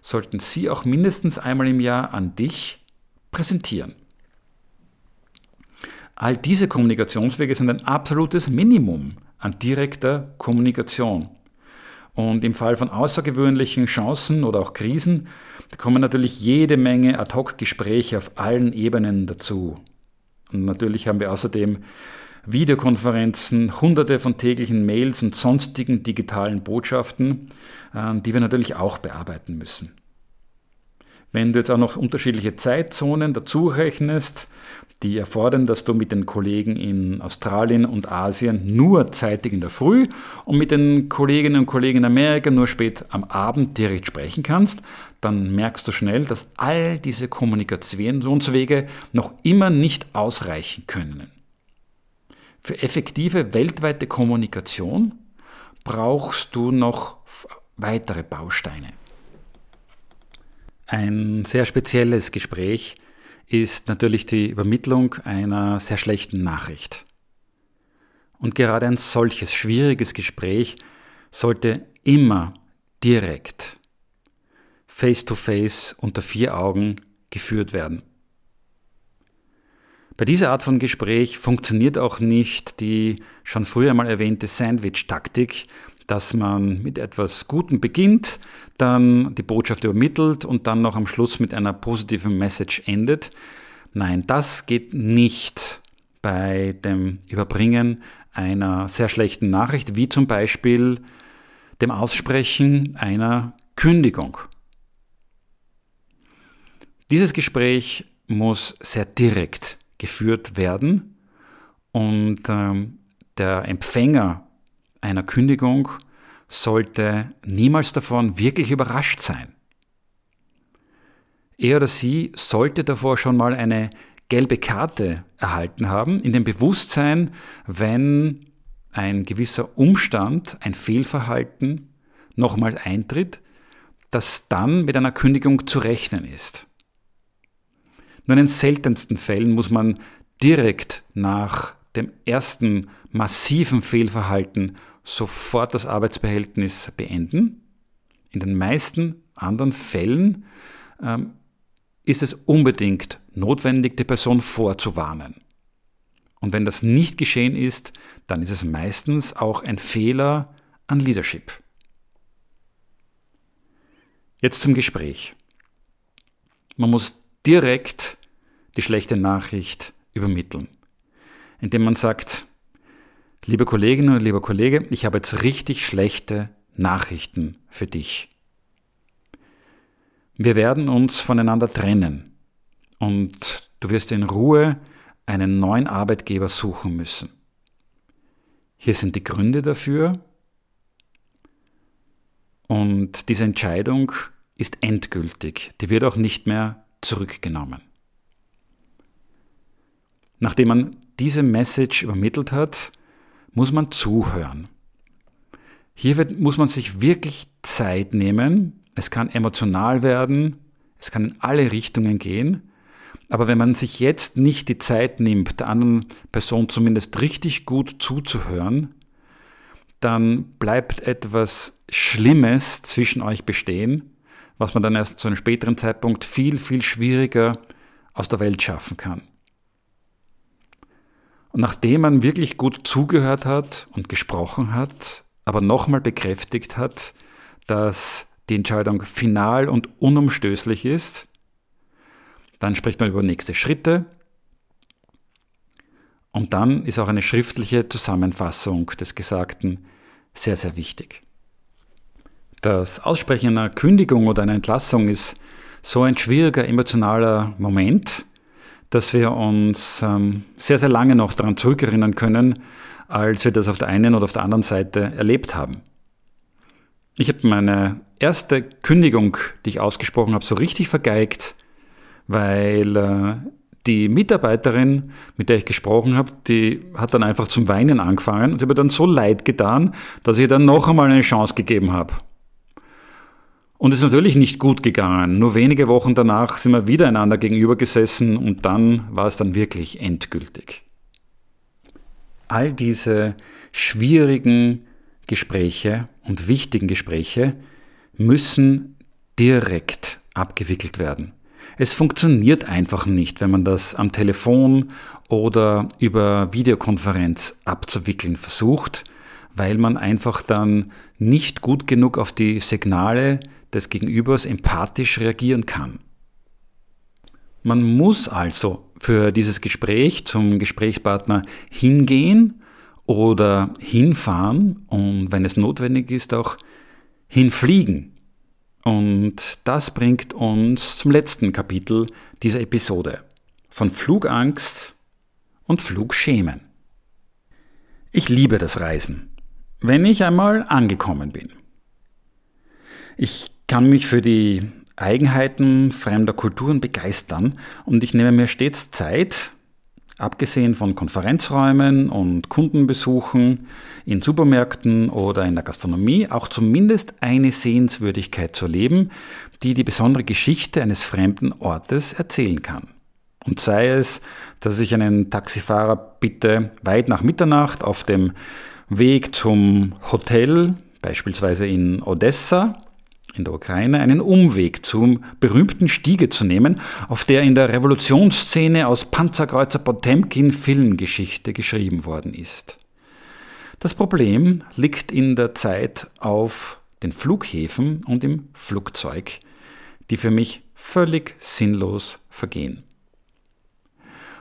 sollten Sie auch mindestens einmal im Jahr an dich präsentieren. All diese Kommunikationswege sind ein absolutes Minimum an direkter Kommunikation. Und im Fall von außergewöhnlichen Chancen oder auch Krisen kommen natürlich jede Menge Ad-hoc-Gespräche auf allen Ebenen dazu. Und natürlich haben wir außerdem Videokonferenzen, hunderte von täglichen Mails und sonstigen digitalen Botschaften, äh, die wir natürlich auch bearbeiten müssen. Wenn du jetzt auch noch unterschiedliche Zeitzonen dazu rechnest, die erfordern, dass du mit den Kollegen in Australien und Asien nur zeitig in der Früh und mit den Kolleginnen und Kollegen in Amerika nur spät am Abend direkt sprechen kannst, dann merkst du schnell, dass all diese Kommunikationswege noch immer nicht ausreichen können. Für effektive weltweite Kommunikation brauchst du noch weitere Bausteine. Ein sehr spezielles Gespräch ist natürlich die Übermittlung einer sehr schlechten Nachricht. Und gerade ein solches schwieriges Gespräch sollte immer direkt, face-to-face, -face, unter vier Augen geführt werden. Bei dieser Art von Gespräch funktioniert auch nicht die schon früher mal erwähnte Sandwich-Taktik, dass man mit etwas Gutem beginnt, dann die Botschaft übermittelt und dann noch am Schluss mit einer positiven Message endet. Nein, das geht nicht bei dem Überbringen einer sehr schlechten Nachricht, wie zum Beispiel dem Aussprechen einer Kündigung. Dieses Gespräch muss sehr direkt geführt werden und ähm, der Empfänger einer Kündigung sollte niemals davon wirklich überrascht sein. Er oder sie sollte davor schon mal eine gelbe Karte erhalten haben, in dem Bewusstsein, wenn ein gewisser Umstand, ein Fehlverhalten nochmal eintritt, dass dann mit einer Kündigung zu rechnen ist. Nur in den seltensten Fällen muss man direkt nach dem ersten massiven Fehlverhalten sofort das Arbeitsbehältnis beenden. In den meisten anderen Fällen ähm, ist es unbedingt notwendig, die Person vorzuwarnen. Und wenn das nicht geschehen ist, dann ist es meistens auch ein Fehler an Leadership. Jetzt zum Gespräch. Man muss direkt die schlechte Nachricht übermitteln, indem man sagt, liebe Kollegin oder lieber Kollege, ich habe jetzt richtig schlechte Nachrichten für dich. Wir werden uns voneinander trennen und du wirst in Ruhe einen neuen Arbeitgeber suchen müssen. Hier sind die Gründe dafür und diese Entscheidung ist endgültig. Die wird auch nicht mehr zurückgenommen. Nachdem man diese Message übermittelt hat, muss man zuhören. Hier wird, muss man sich wirklich Zeit nehmen. Es kann emotional werden, es kann in alle Richtungen gehen. Aber wenn man sich jetzt nicht die Zeit nimmt, der anderen Person zumindest richtig gut zuzuhören, dann bleibt etwas Schlimmes zwischen euch bestehen, was man dann erst zu einem späteren Zeitpunkt viel, viel schwieriger aus der Welt schaffen kann. Und nachdem man wirklich gut zugehört hat und gesprochen hat, aber nochmal bekräftigt hat, dass die Entscheidung final und unumstößlich ist, dann spricht man über nächste Schritte und dann ist auch eine schriftliche Zusammenfassung des Gesagten sehr, sehr wichtig. Das Aussprechen einer Kündigung oder einer Entlassung ist so ein schwieriger emotionaler Moment, dass wir uns ähm, sehr, sehr lange noch daran zurückerinnern können, als wir das auf der einen oder auf der anderen Seite erlebt haben. Ich habe meine erste Kündigung, die ich ausgesprochen habe, so richtig vergeigt, weil äh, die Mitarbeiterin, mit der ich gesprochen habe, die hat dann einfach zum Weinen angefangen und sie hat mir dann so leid getan, dass ich ihr dann noch einmal eine Chance gegeben habe. Und es ist natürlich nicht gut gegangen. Nur wenige Wochen danach sind wir wieder einander gegenüber gesessen und dann war es dann wirklich endgültig. All diese schwierigen Gespräche und wichtigen Gespräche müssen direkt abgewickelt werden. Es funktioniert einfach nicht, wenn man das am Telefon oder über Videokonferenz abzuwickeln versucht, weil man einfach dann nicht gut genug auf die Signale des Gegenübers empathisch reagieren kann. Man muss also für dieses Gespräch zum Gesprächspartner hingehen oder hinfahren und wenn es notwendig ist auch hinfliegen. Und das bringt uns zum letzten Kapitel dieser Episode von Flugangst und Flugschemen. Ich liebe das Reisen, wenn ich einmal angekommen bin. Ich kann mich für die Eigenheiten fremder Kulturen begeistern und ich nehme mir stets Zeit, abgesehen von Konferenzräumen und Kundenbesuchen in Supermärkten oder in der Gastronomie, auch zumindest eine Sehenswürdigkeit zu erleben, die die besondere Geschichte eines fremden Ortes erzählen kann. Und sei es, dass ich einen Taxifahrer bitte, weit nach Mitternacht auf dem Weg zum Hotel, beispielsweise in Odessa, in der Ukraine einen Umweg zum berühmten Stiege zu nehmen, auf der in der Revolutionsszene aus Panzerkreuzer Potemkin Filmgeschichte geschrieben worden ist. Das Problem liegt in der Zeit auf den Flughäfen und im Flugzeug, die für mich völlig sinnlos vergehen.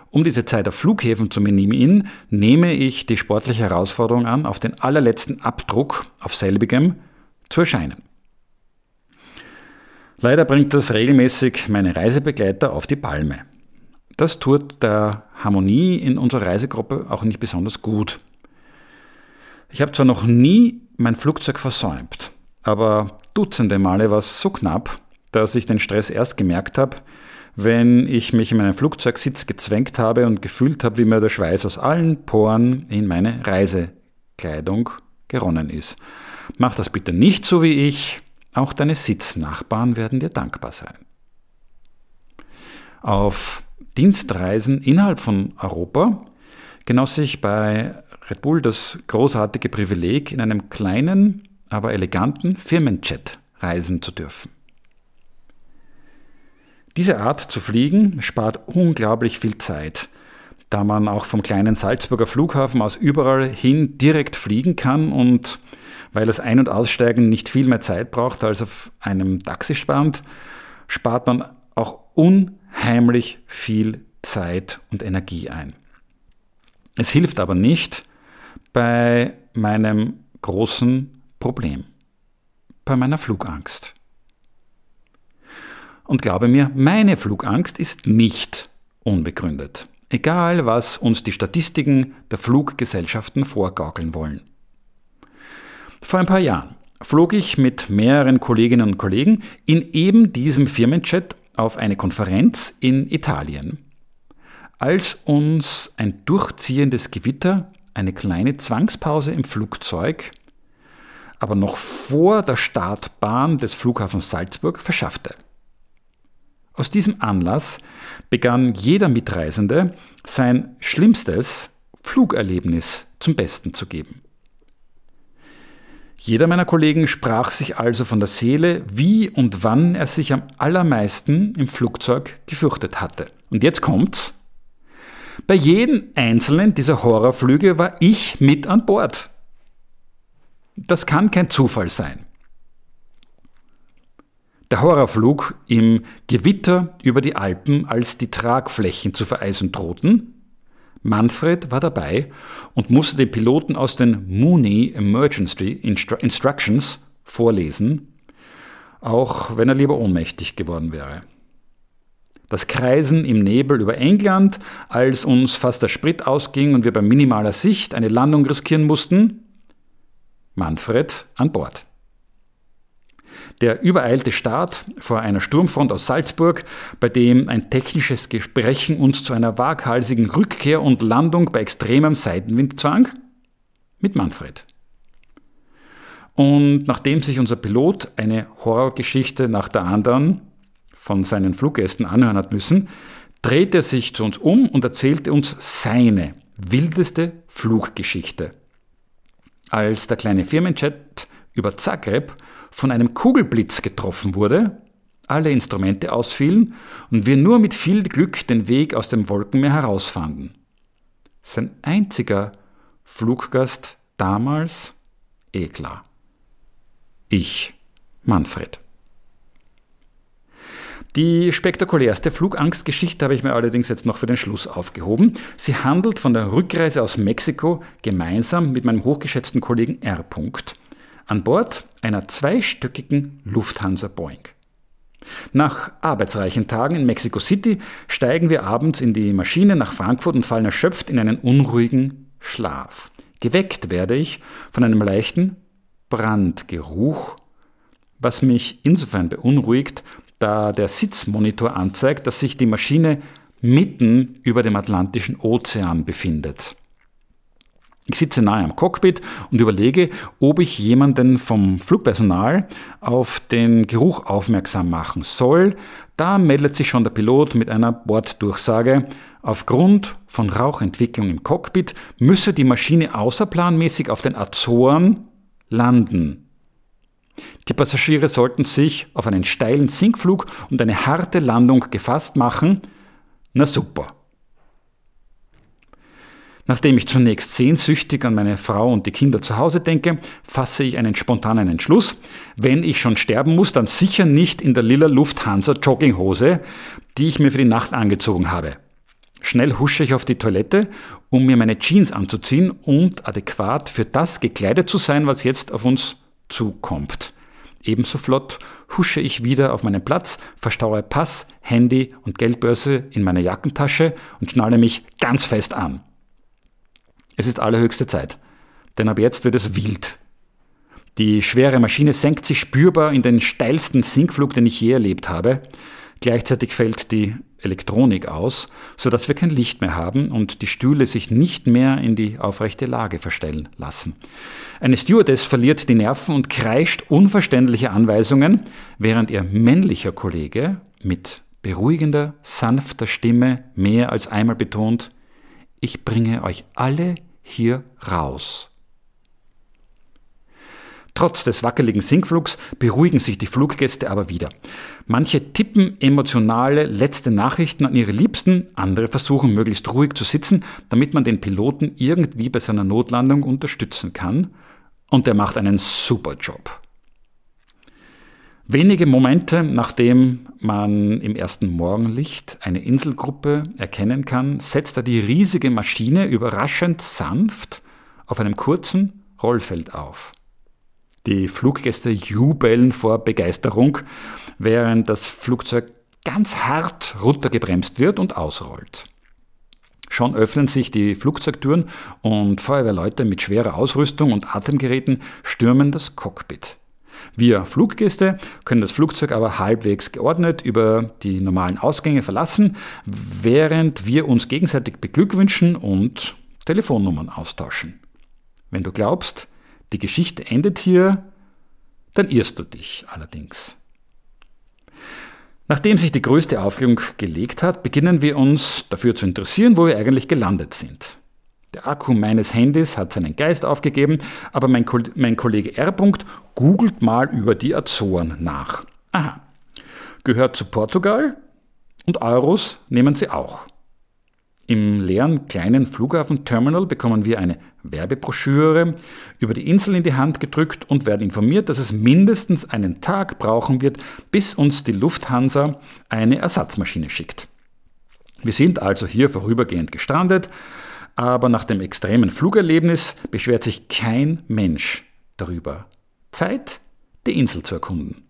Um diese Zeit auf Flughäfen zu minimieren, nehme ich die sportliche Herausforderung an, auf den allerletzten Abdruck auf selbigem zu erscheinen. Leider bringt das regelmäßig meine Reisebegleiter auf die Palme. Das tut der Harmonie in unserer Reisegruppe auch nicht besonders gut. Ich habe zwar noch nie mein Flugzeug versäumt, aber dutzende Male war es so knapp, dass ich den Stress erst gemerkt habe, wenn ich mich in meinen Flugzeugsitz gezwängt habe und gefühlt habe, wie mir der Schweiß aus allen Poren in meine Reisekleidung geronnen ist. Mach das bitte nicht so wie ich. Auch deine Sitznachbarn werden dir dankbar sein. Auf Dienstreisen innerhalb von Europa genoss ich bei Red Bull das großartige Privileg, in einem kleinen, aber eleganten Firmenjet reisen zu dürfen. Diese Art zu fliegen spart unglaublich viel Zeit, da man auch vom kleinen Salzburger Flughafen aus überall hin direkt fliegen kann und weil das Ein- und Aussteigen nicht viel mehr Zeit braucht als auf einem Taxispann, spart man auch unheimlich viel Zeit und Energie ein. Es hilft aber nicht bei meinem großen Problem, bei meiner Flugangst. Und glaube mir, meine Flugangst ist nicht unbegründet. Egal, was uns die Statistiken der Fluggesellschaften vorgaukeln wollen. Vor ein paar Jahren flog ich mit mehreren Kolleginnen und Kollegen in eben diesem Firmenchat auf eine Konferenz in Italien. Als uns ein durchziehendes Gewitter eine kleine Zwangspause im Flugzeug, aber noch vor der Startbahn des Flughafens Salzburg verschaffte. Aus diesem Anlass begann jeder Mitreisende sein schlimmstes Flugerlebnis zum Besten zu geben. Jeder meiner Kollegen sprach sich also von der Seele, wie und wann er sich am allermeisten im Flugzeug gefürchtet hatte. Und jetzt kommt's. Bei jedem einzelnen dieser Horrorflüge war ich mit an Bord. Das kann kein Zufall sein. Der Horrorflug im Gewitter über die Alpen, als die Tragflächen zu vereisen drohten. Manfred war dabei und musste den Piloten aus den Mooney Emergency Instru Instructions vorlesen, auch wenn er lieber ohnmächtig geworden wäre. Das Kreisen im Nebel über England, als uns fast der Sprit ausging und wir bei minimaler Sicht eine Landung riskieren mussten. Manfred an Bord. Der übereilte Start vor einer Sturmfront aus Salzburg, bei dem ein technisches Gesprächen uns zu einer waghalsigen Rückkehr und Landung bei extremem Seitenwind zwang? Mit Manfred. Und nachdem sich unser Pilot eine Horrorgeschichte nach der anderen von seinen Fluggästen anhören hat müssen, drehte er sich zu uns um und erzählte uns seine wildeste Fluggeschichte. Als der kleine Firmenjet über Zagreb von einem Kugelblitz getroffen wurde, alle Instrumente ausfielen und wir nur mit viel Glück den Weg aus dem Wolkenmeer herausfanden. Sein einziger Fluggast damals, eh klar. Ich, Manfred. Die spektakulärste Flugangstgeschichte habe ich mir allerdings jetzt noch für den Schluss aufgehoben. Sie handelt von der Rückreise aus Mexiko gemeinsam mit meinem hochgeschätzten Kollegen R. an Bord einer zweistöckigen Lufthansa Boeing. Nach arbeitsreichen Tagen in Mexico City steigen wir abends in die Maschine nach Frankfurt und fallen erschöpft in einen unruhigen Schlaf. Geweckt werde ich von einem leichten Brandgeruch, was mich insofern beunruhigt, da der Sitzmonitor anzeigt, dass sich die Maschine mitten über dem Atlantischen Ozean befindet. Ich sitze nahe am Cockpit und überlege, ob ich jemanden vom Flugpersonal auf den Geruch aufmerksam machen soll. Da meldet sich schon der Pilot mit einer Borddurchsage. Aufgrund von Rauchentwicklung im Cockpit müsse die Maschine außerplanmäßig auf den Azoren landen. Die Passagiere sollten sich auf einen steilen Sinkflug und eine harte Landung gefasst machen. Na super. Nachdem ich zunächst sehnsüchtig an meine Frau und die Kinder zu Hause denke, fasse ich einen spontanen Entschluss. Wenn ich schon sterben muss, dann sicher nicht in der lila Lufthansa Jogginghose, die ich mir für die Nacht angezogen habe. Schnell husche ich auf die Toilette, um mir meine Jeans anzuziehen und adäquat für das gekleidet zu sein, was jetzt auf uns zukommt. Ebenso flott husche ich wieder auf meinen Platz, verstaue Pass, Handy und Geldbörse in meiner Jackentasche und schnalle mich ganz fest an. Es ist allerhöchste Zeit, denn ab jetzt wird es wild. Die schwere Maschine senkt sich spürbar in den steilsten Sinkflug, den ich je erlebt habe. Gleichzeitig fällt die Elektronik aus, sodass wir kein Licht mehr haben und die Stühle sich nicht mehr in die aufrechte Lage verstellen lassen. Eine Stewardess verliert die Nerven und kreischt unverständliche Anweisungen, während ihr männlicher Kollege mit beruhigender, sanfter Stimme mehr als einmal betont, ich bringe euch alle hier raus. Trotz des wackeligen Sinkflugs beruhigen sich die Fluggäste aber wieder. Manche tippen emotionale letzte Nachrichten an ihre Liebsten, andere versuchen möglichst ruhig zu sitzen, damit man den Piloten irgendwie bei seiner Notlandung unterstützen kann. Und der macht einen super Job. Wenige Momente nachdem man im ersten Morgenlicht eine Inselgruppe erkennen kann, setzt er die riesige Maschine überraschend sanft auf einem kurzen Rollfeld auf. Die Fluggäste jubeln vor Begeisterung, während das Flugzeug ganz hart runtergebremst wird und ausrollt. Schon öffnen sich die Flugzeugtüren und Feuerwehrleute mit schwerer Ausrüstung und Atemgeräten stürmen das Cockpit. Wir Fluggäste können das Flugzeug aber halbwegs geordnet über die normalen Ausgänge verlassen, während wir uns gegenseitig beglückwünschen und Telefonnummern austauschen. Wenn du glaubst, die Geschichte endet hier, dann irrst du dich allerdings. Nachdem sich die größte Aufregung gelegt hat, beginnen wir uns dafür zu interessieren, wo wir eigentlich gelandet sind. Der Akku meines Handys hat seinen Geist aufgegeben, aber mein, Ko mein Kollege R. googelt mal über die Azoren nach. Aha. Gehört zu Portugal und Euros nehmen sie auch. Im leeren kleinen Flughafenterminal bekommen wir eine Werbebroschüre über die Insel in die Hand gedrückt und werden informiert, dass es mindestens einen Tag brauchen wird, bis uns die Lufthansa eine Ersatzmaschine schickt. Wir sind also hier vorübergehend gestrandet, aber nach dem extremen Flugerlebnis beschwert sich kein Mensch darüber. Zeit, die Insel zu erkunden.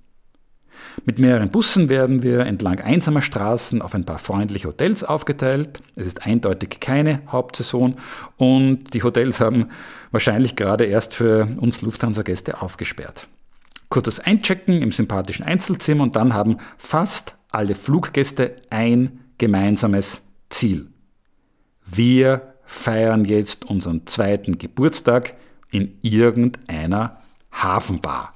Mit mehreren Bussen werden wir entlang einsamer Straßen auf ein paar freundliche Hotels aufgeteilt. Es ist eindeutig keine Hauptsaison und die Hotels haben wahrscheinlich gerade erst für uns Lufthansa-Gäste aufgesperrt. Kurzes Einchecken im sympathischen Einzelzimmer und dann haben fast alle Fluggäste ein gemeinsames Ziel. Wir feiern jetzt unseren zweiten Geburtstag in irgendeiner Hafenbar.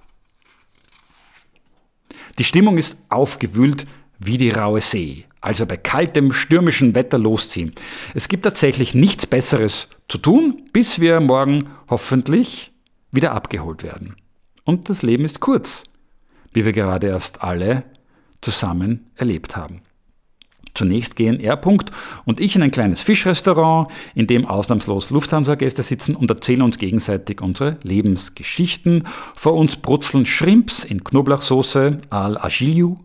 Die Stimmung ist aufgewühlt wie die raue See, also bei kaltem, stürmischen Wetter losziehen. Es gibt tatsächlich nichts Besseres zu tun, bis wir morgen hoffentlich wieder abgeholt werden. Und das Leben ist kurz, wie wir gerade erst alle zusammen erlebt haben. Zunächst gehen R. und ich in ein kleines Fischrestaurant, in dem ausnahmslos Lufthansa-Gäste sitzen und erzählen uns gegenseitig unsere Lebensgeschichten. Vor uns brutzeln Shrimps in Knoblauchsoße al agilio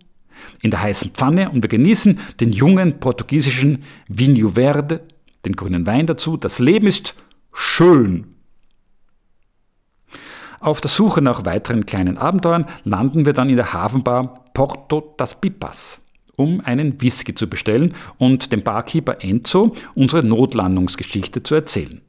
in der heißen Pfanne und wir genießen den jungen portugiesischen Vinho Verde, den grünen Wein dazu. Das Leben ist schön. Auf der Suche nach weiteren kleinen Abenteuern landen wir dann in der Hafenbar Porto das Pipas um einen Whisky zu bestellen und dem Barkeeper Enzo unsere Notlandungsgeschichte zu erzählen.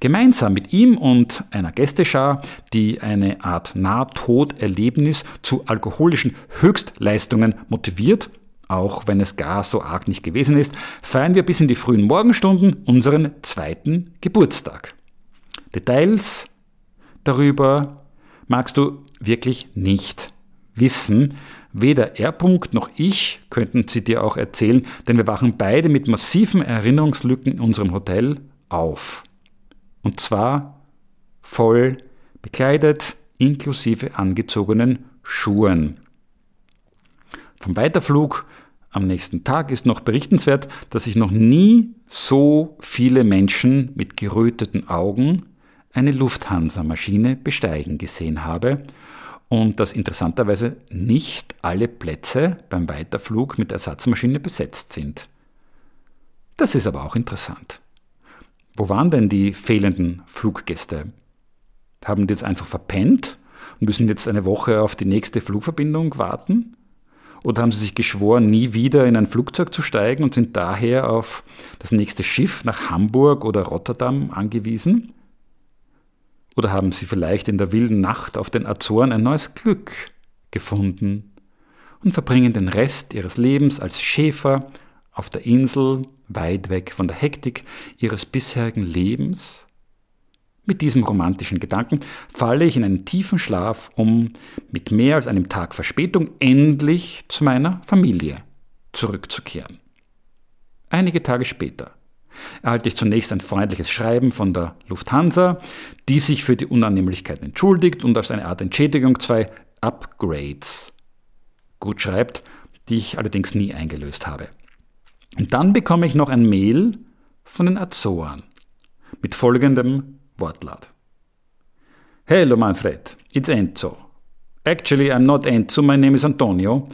Gemeinsam mit ihm und einer Gästeschar, die eine Art Nahtoderlebnis zu alkoholischen Höchstleistungen motiviert, auch wenn es gar so arg nicht gewesen ist, feiern wir bis in die frühen Morgenstunden unseren zweiten Geburtstag. Details darüber magst du wirklich nicht wissen, Weder R. noch ich könnten sie dir auch erzählen, denn wir wachen beide mit massiven Erinnerungslücken in unserem Hotel auf. Und zwar voll bekleidet, inklusive angezogenen Schuhen. Vom Weiterflug am nächsten Tag ist noch berichtenswert, dass ich noch nie so viele Menschen mit geröteten Augen eine Lufthansa-Maschine besteigen gesehen habe und dass interessanterweise nicht alle Plätze beim Weiterflug mit Ersatzmaschine besetzt sind. Das ist aber auch interessant. Wo waren denn die fehlenden Fluggäste? Haben die jetzt einfach verpennt und müssen jetzt eine Woche auf die nächste Flugverbindung warten? Oder haben sie sich geschworen, nie wieder in ein Flugzeug zu steigen und sind daher auf das nächste Schiff nach Hamburg oder Rotterdam angewiesen? Oder haben sie vielleicht in der wilden Nacht auf den Azoren ein neues Glück gefunden und verbringen den Rest ihres Lebens als Schäfer auf der Insel, weit weg von der Hektik ihres bisherigen Lebens? Mit diesem romantischen Gedanken falle ich in einen tiefen Schlaf, um mit mehr als einem Tag Verspätung endlich zu meiner Familie zurückzukehren. Einige Tage später erhalte ich zunächst ein freundliches Schreiben von der Lufthansa, die sich für die Unannehmlichkeiten entschuldigt und als eine Art Entschädigung zwei Upgrades gut schreibt, die ich allerdings nie eingelöst habe. Und dann bekomme ich noch ein Mail von den Azoren mit folgendem Wortlaut. Hello Manfred, it's Enzo. Actually, I'm not Enzo, my name is Antonio.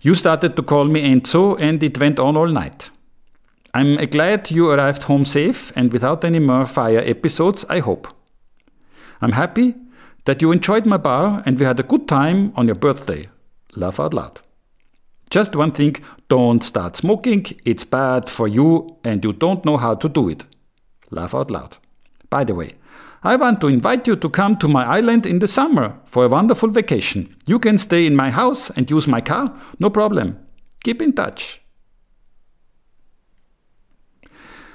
You started to call me Enzo and it went on all night. I'm glad you arrived home safe and without any more fire episodes, I hope. I'm happy that you enjoyed my bar and we had a good time on your birthday. Laugh out loud. Just one thing don't start smoking, it's bad for you and you don't know how to do it. Laugh out loud. By the way, I want to invite you to come to my island in the summer for a wonderful vacation. You can stay in my house and use my car, no problem. Keep in touch.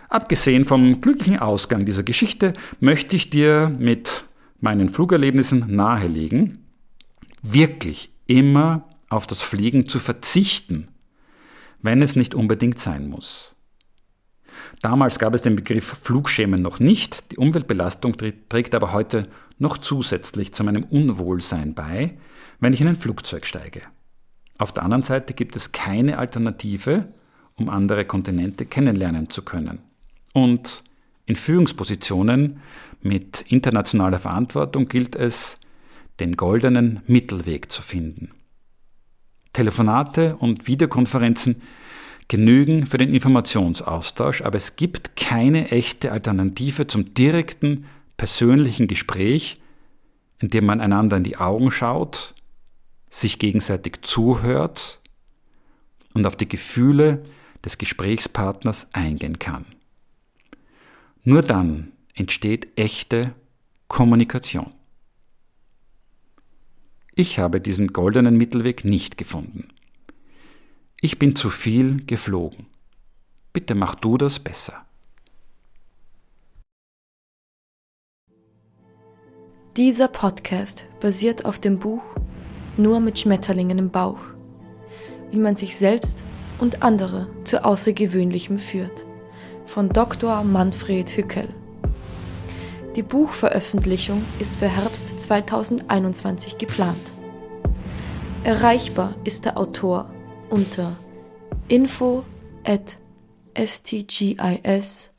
Abgesehen vom glücklichen Ausgang dieser Geschichte möchte ich dir mit meinen Flugerlebnissen nahelegen, wirklich immer auf das Fliegen zu verzichten, wenn es nicht unbedingt sein muss. Damals gab es den Begriff Flugschämen noch nicht, die Umweltbelastung trägt aber heute noch zusätzlich zu meinem Unwohlsein bei, wenn ich in ein Flugzeug steige. Auf der anderen Seite gibt es keine Alternative, um andere Kontinente kennenlernen zu können. Und in Führungspositionen mit internationaler Verantwortung gilt es, den goldenen Mittelweg zu finden. Telefonate und Videokonferenzen genügen für den Informationsaustausch, aber es gibt keine echte Alternative zum direkten persönlichen Gespräch, in dem man einander in die Augen schaut, sich gegenseitig zuhört und auf die Gefühle des Gesprächspartners eingehen kann. Nur dann entsteht echte Kommunikation. Ich habe diesen goldenen Mittelweg nicht gefunden. Ich bin zu viel geflogen. Bitte mach du das besser. Dieser Podcast basiert auf dem Buch Nur mit Schmetterlingen im Bauch, wie man sich selbst und andere zu Außergewöhnlichem führt, von Dr. Manfred Hückel. Die Buchveröffentlichung ist für Herbst 2021 geplant. Erreichbar ist der Autor unter info at stgis.at.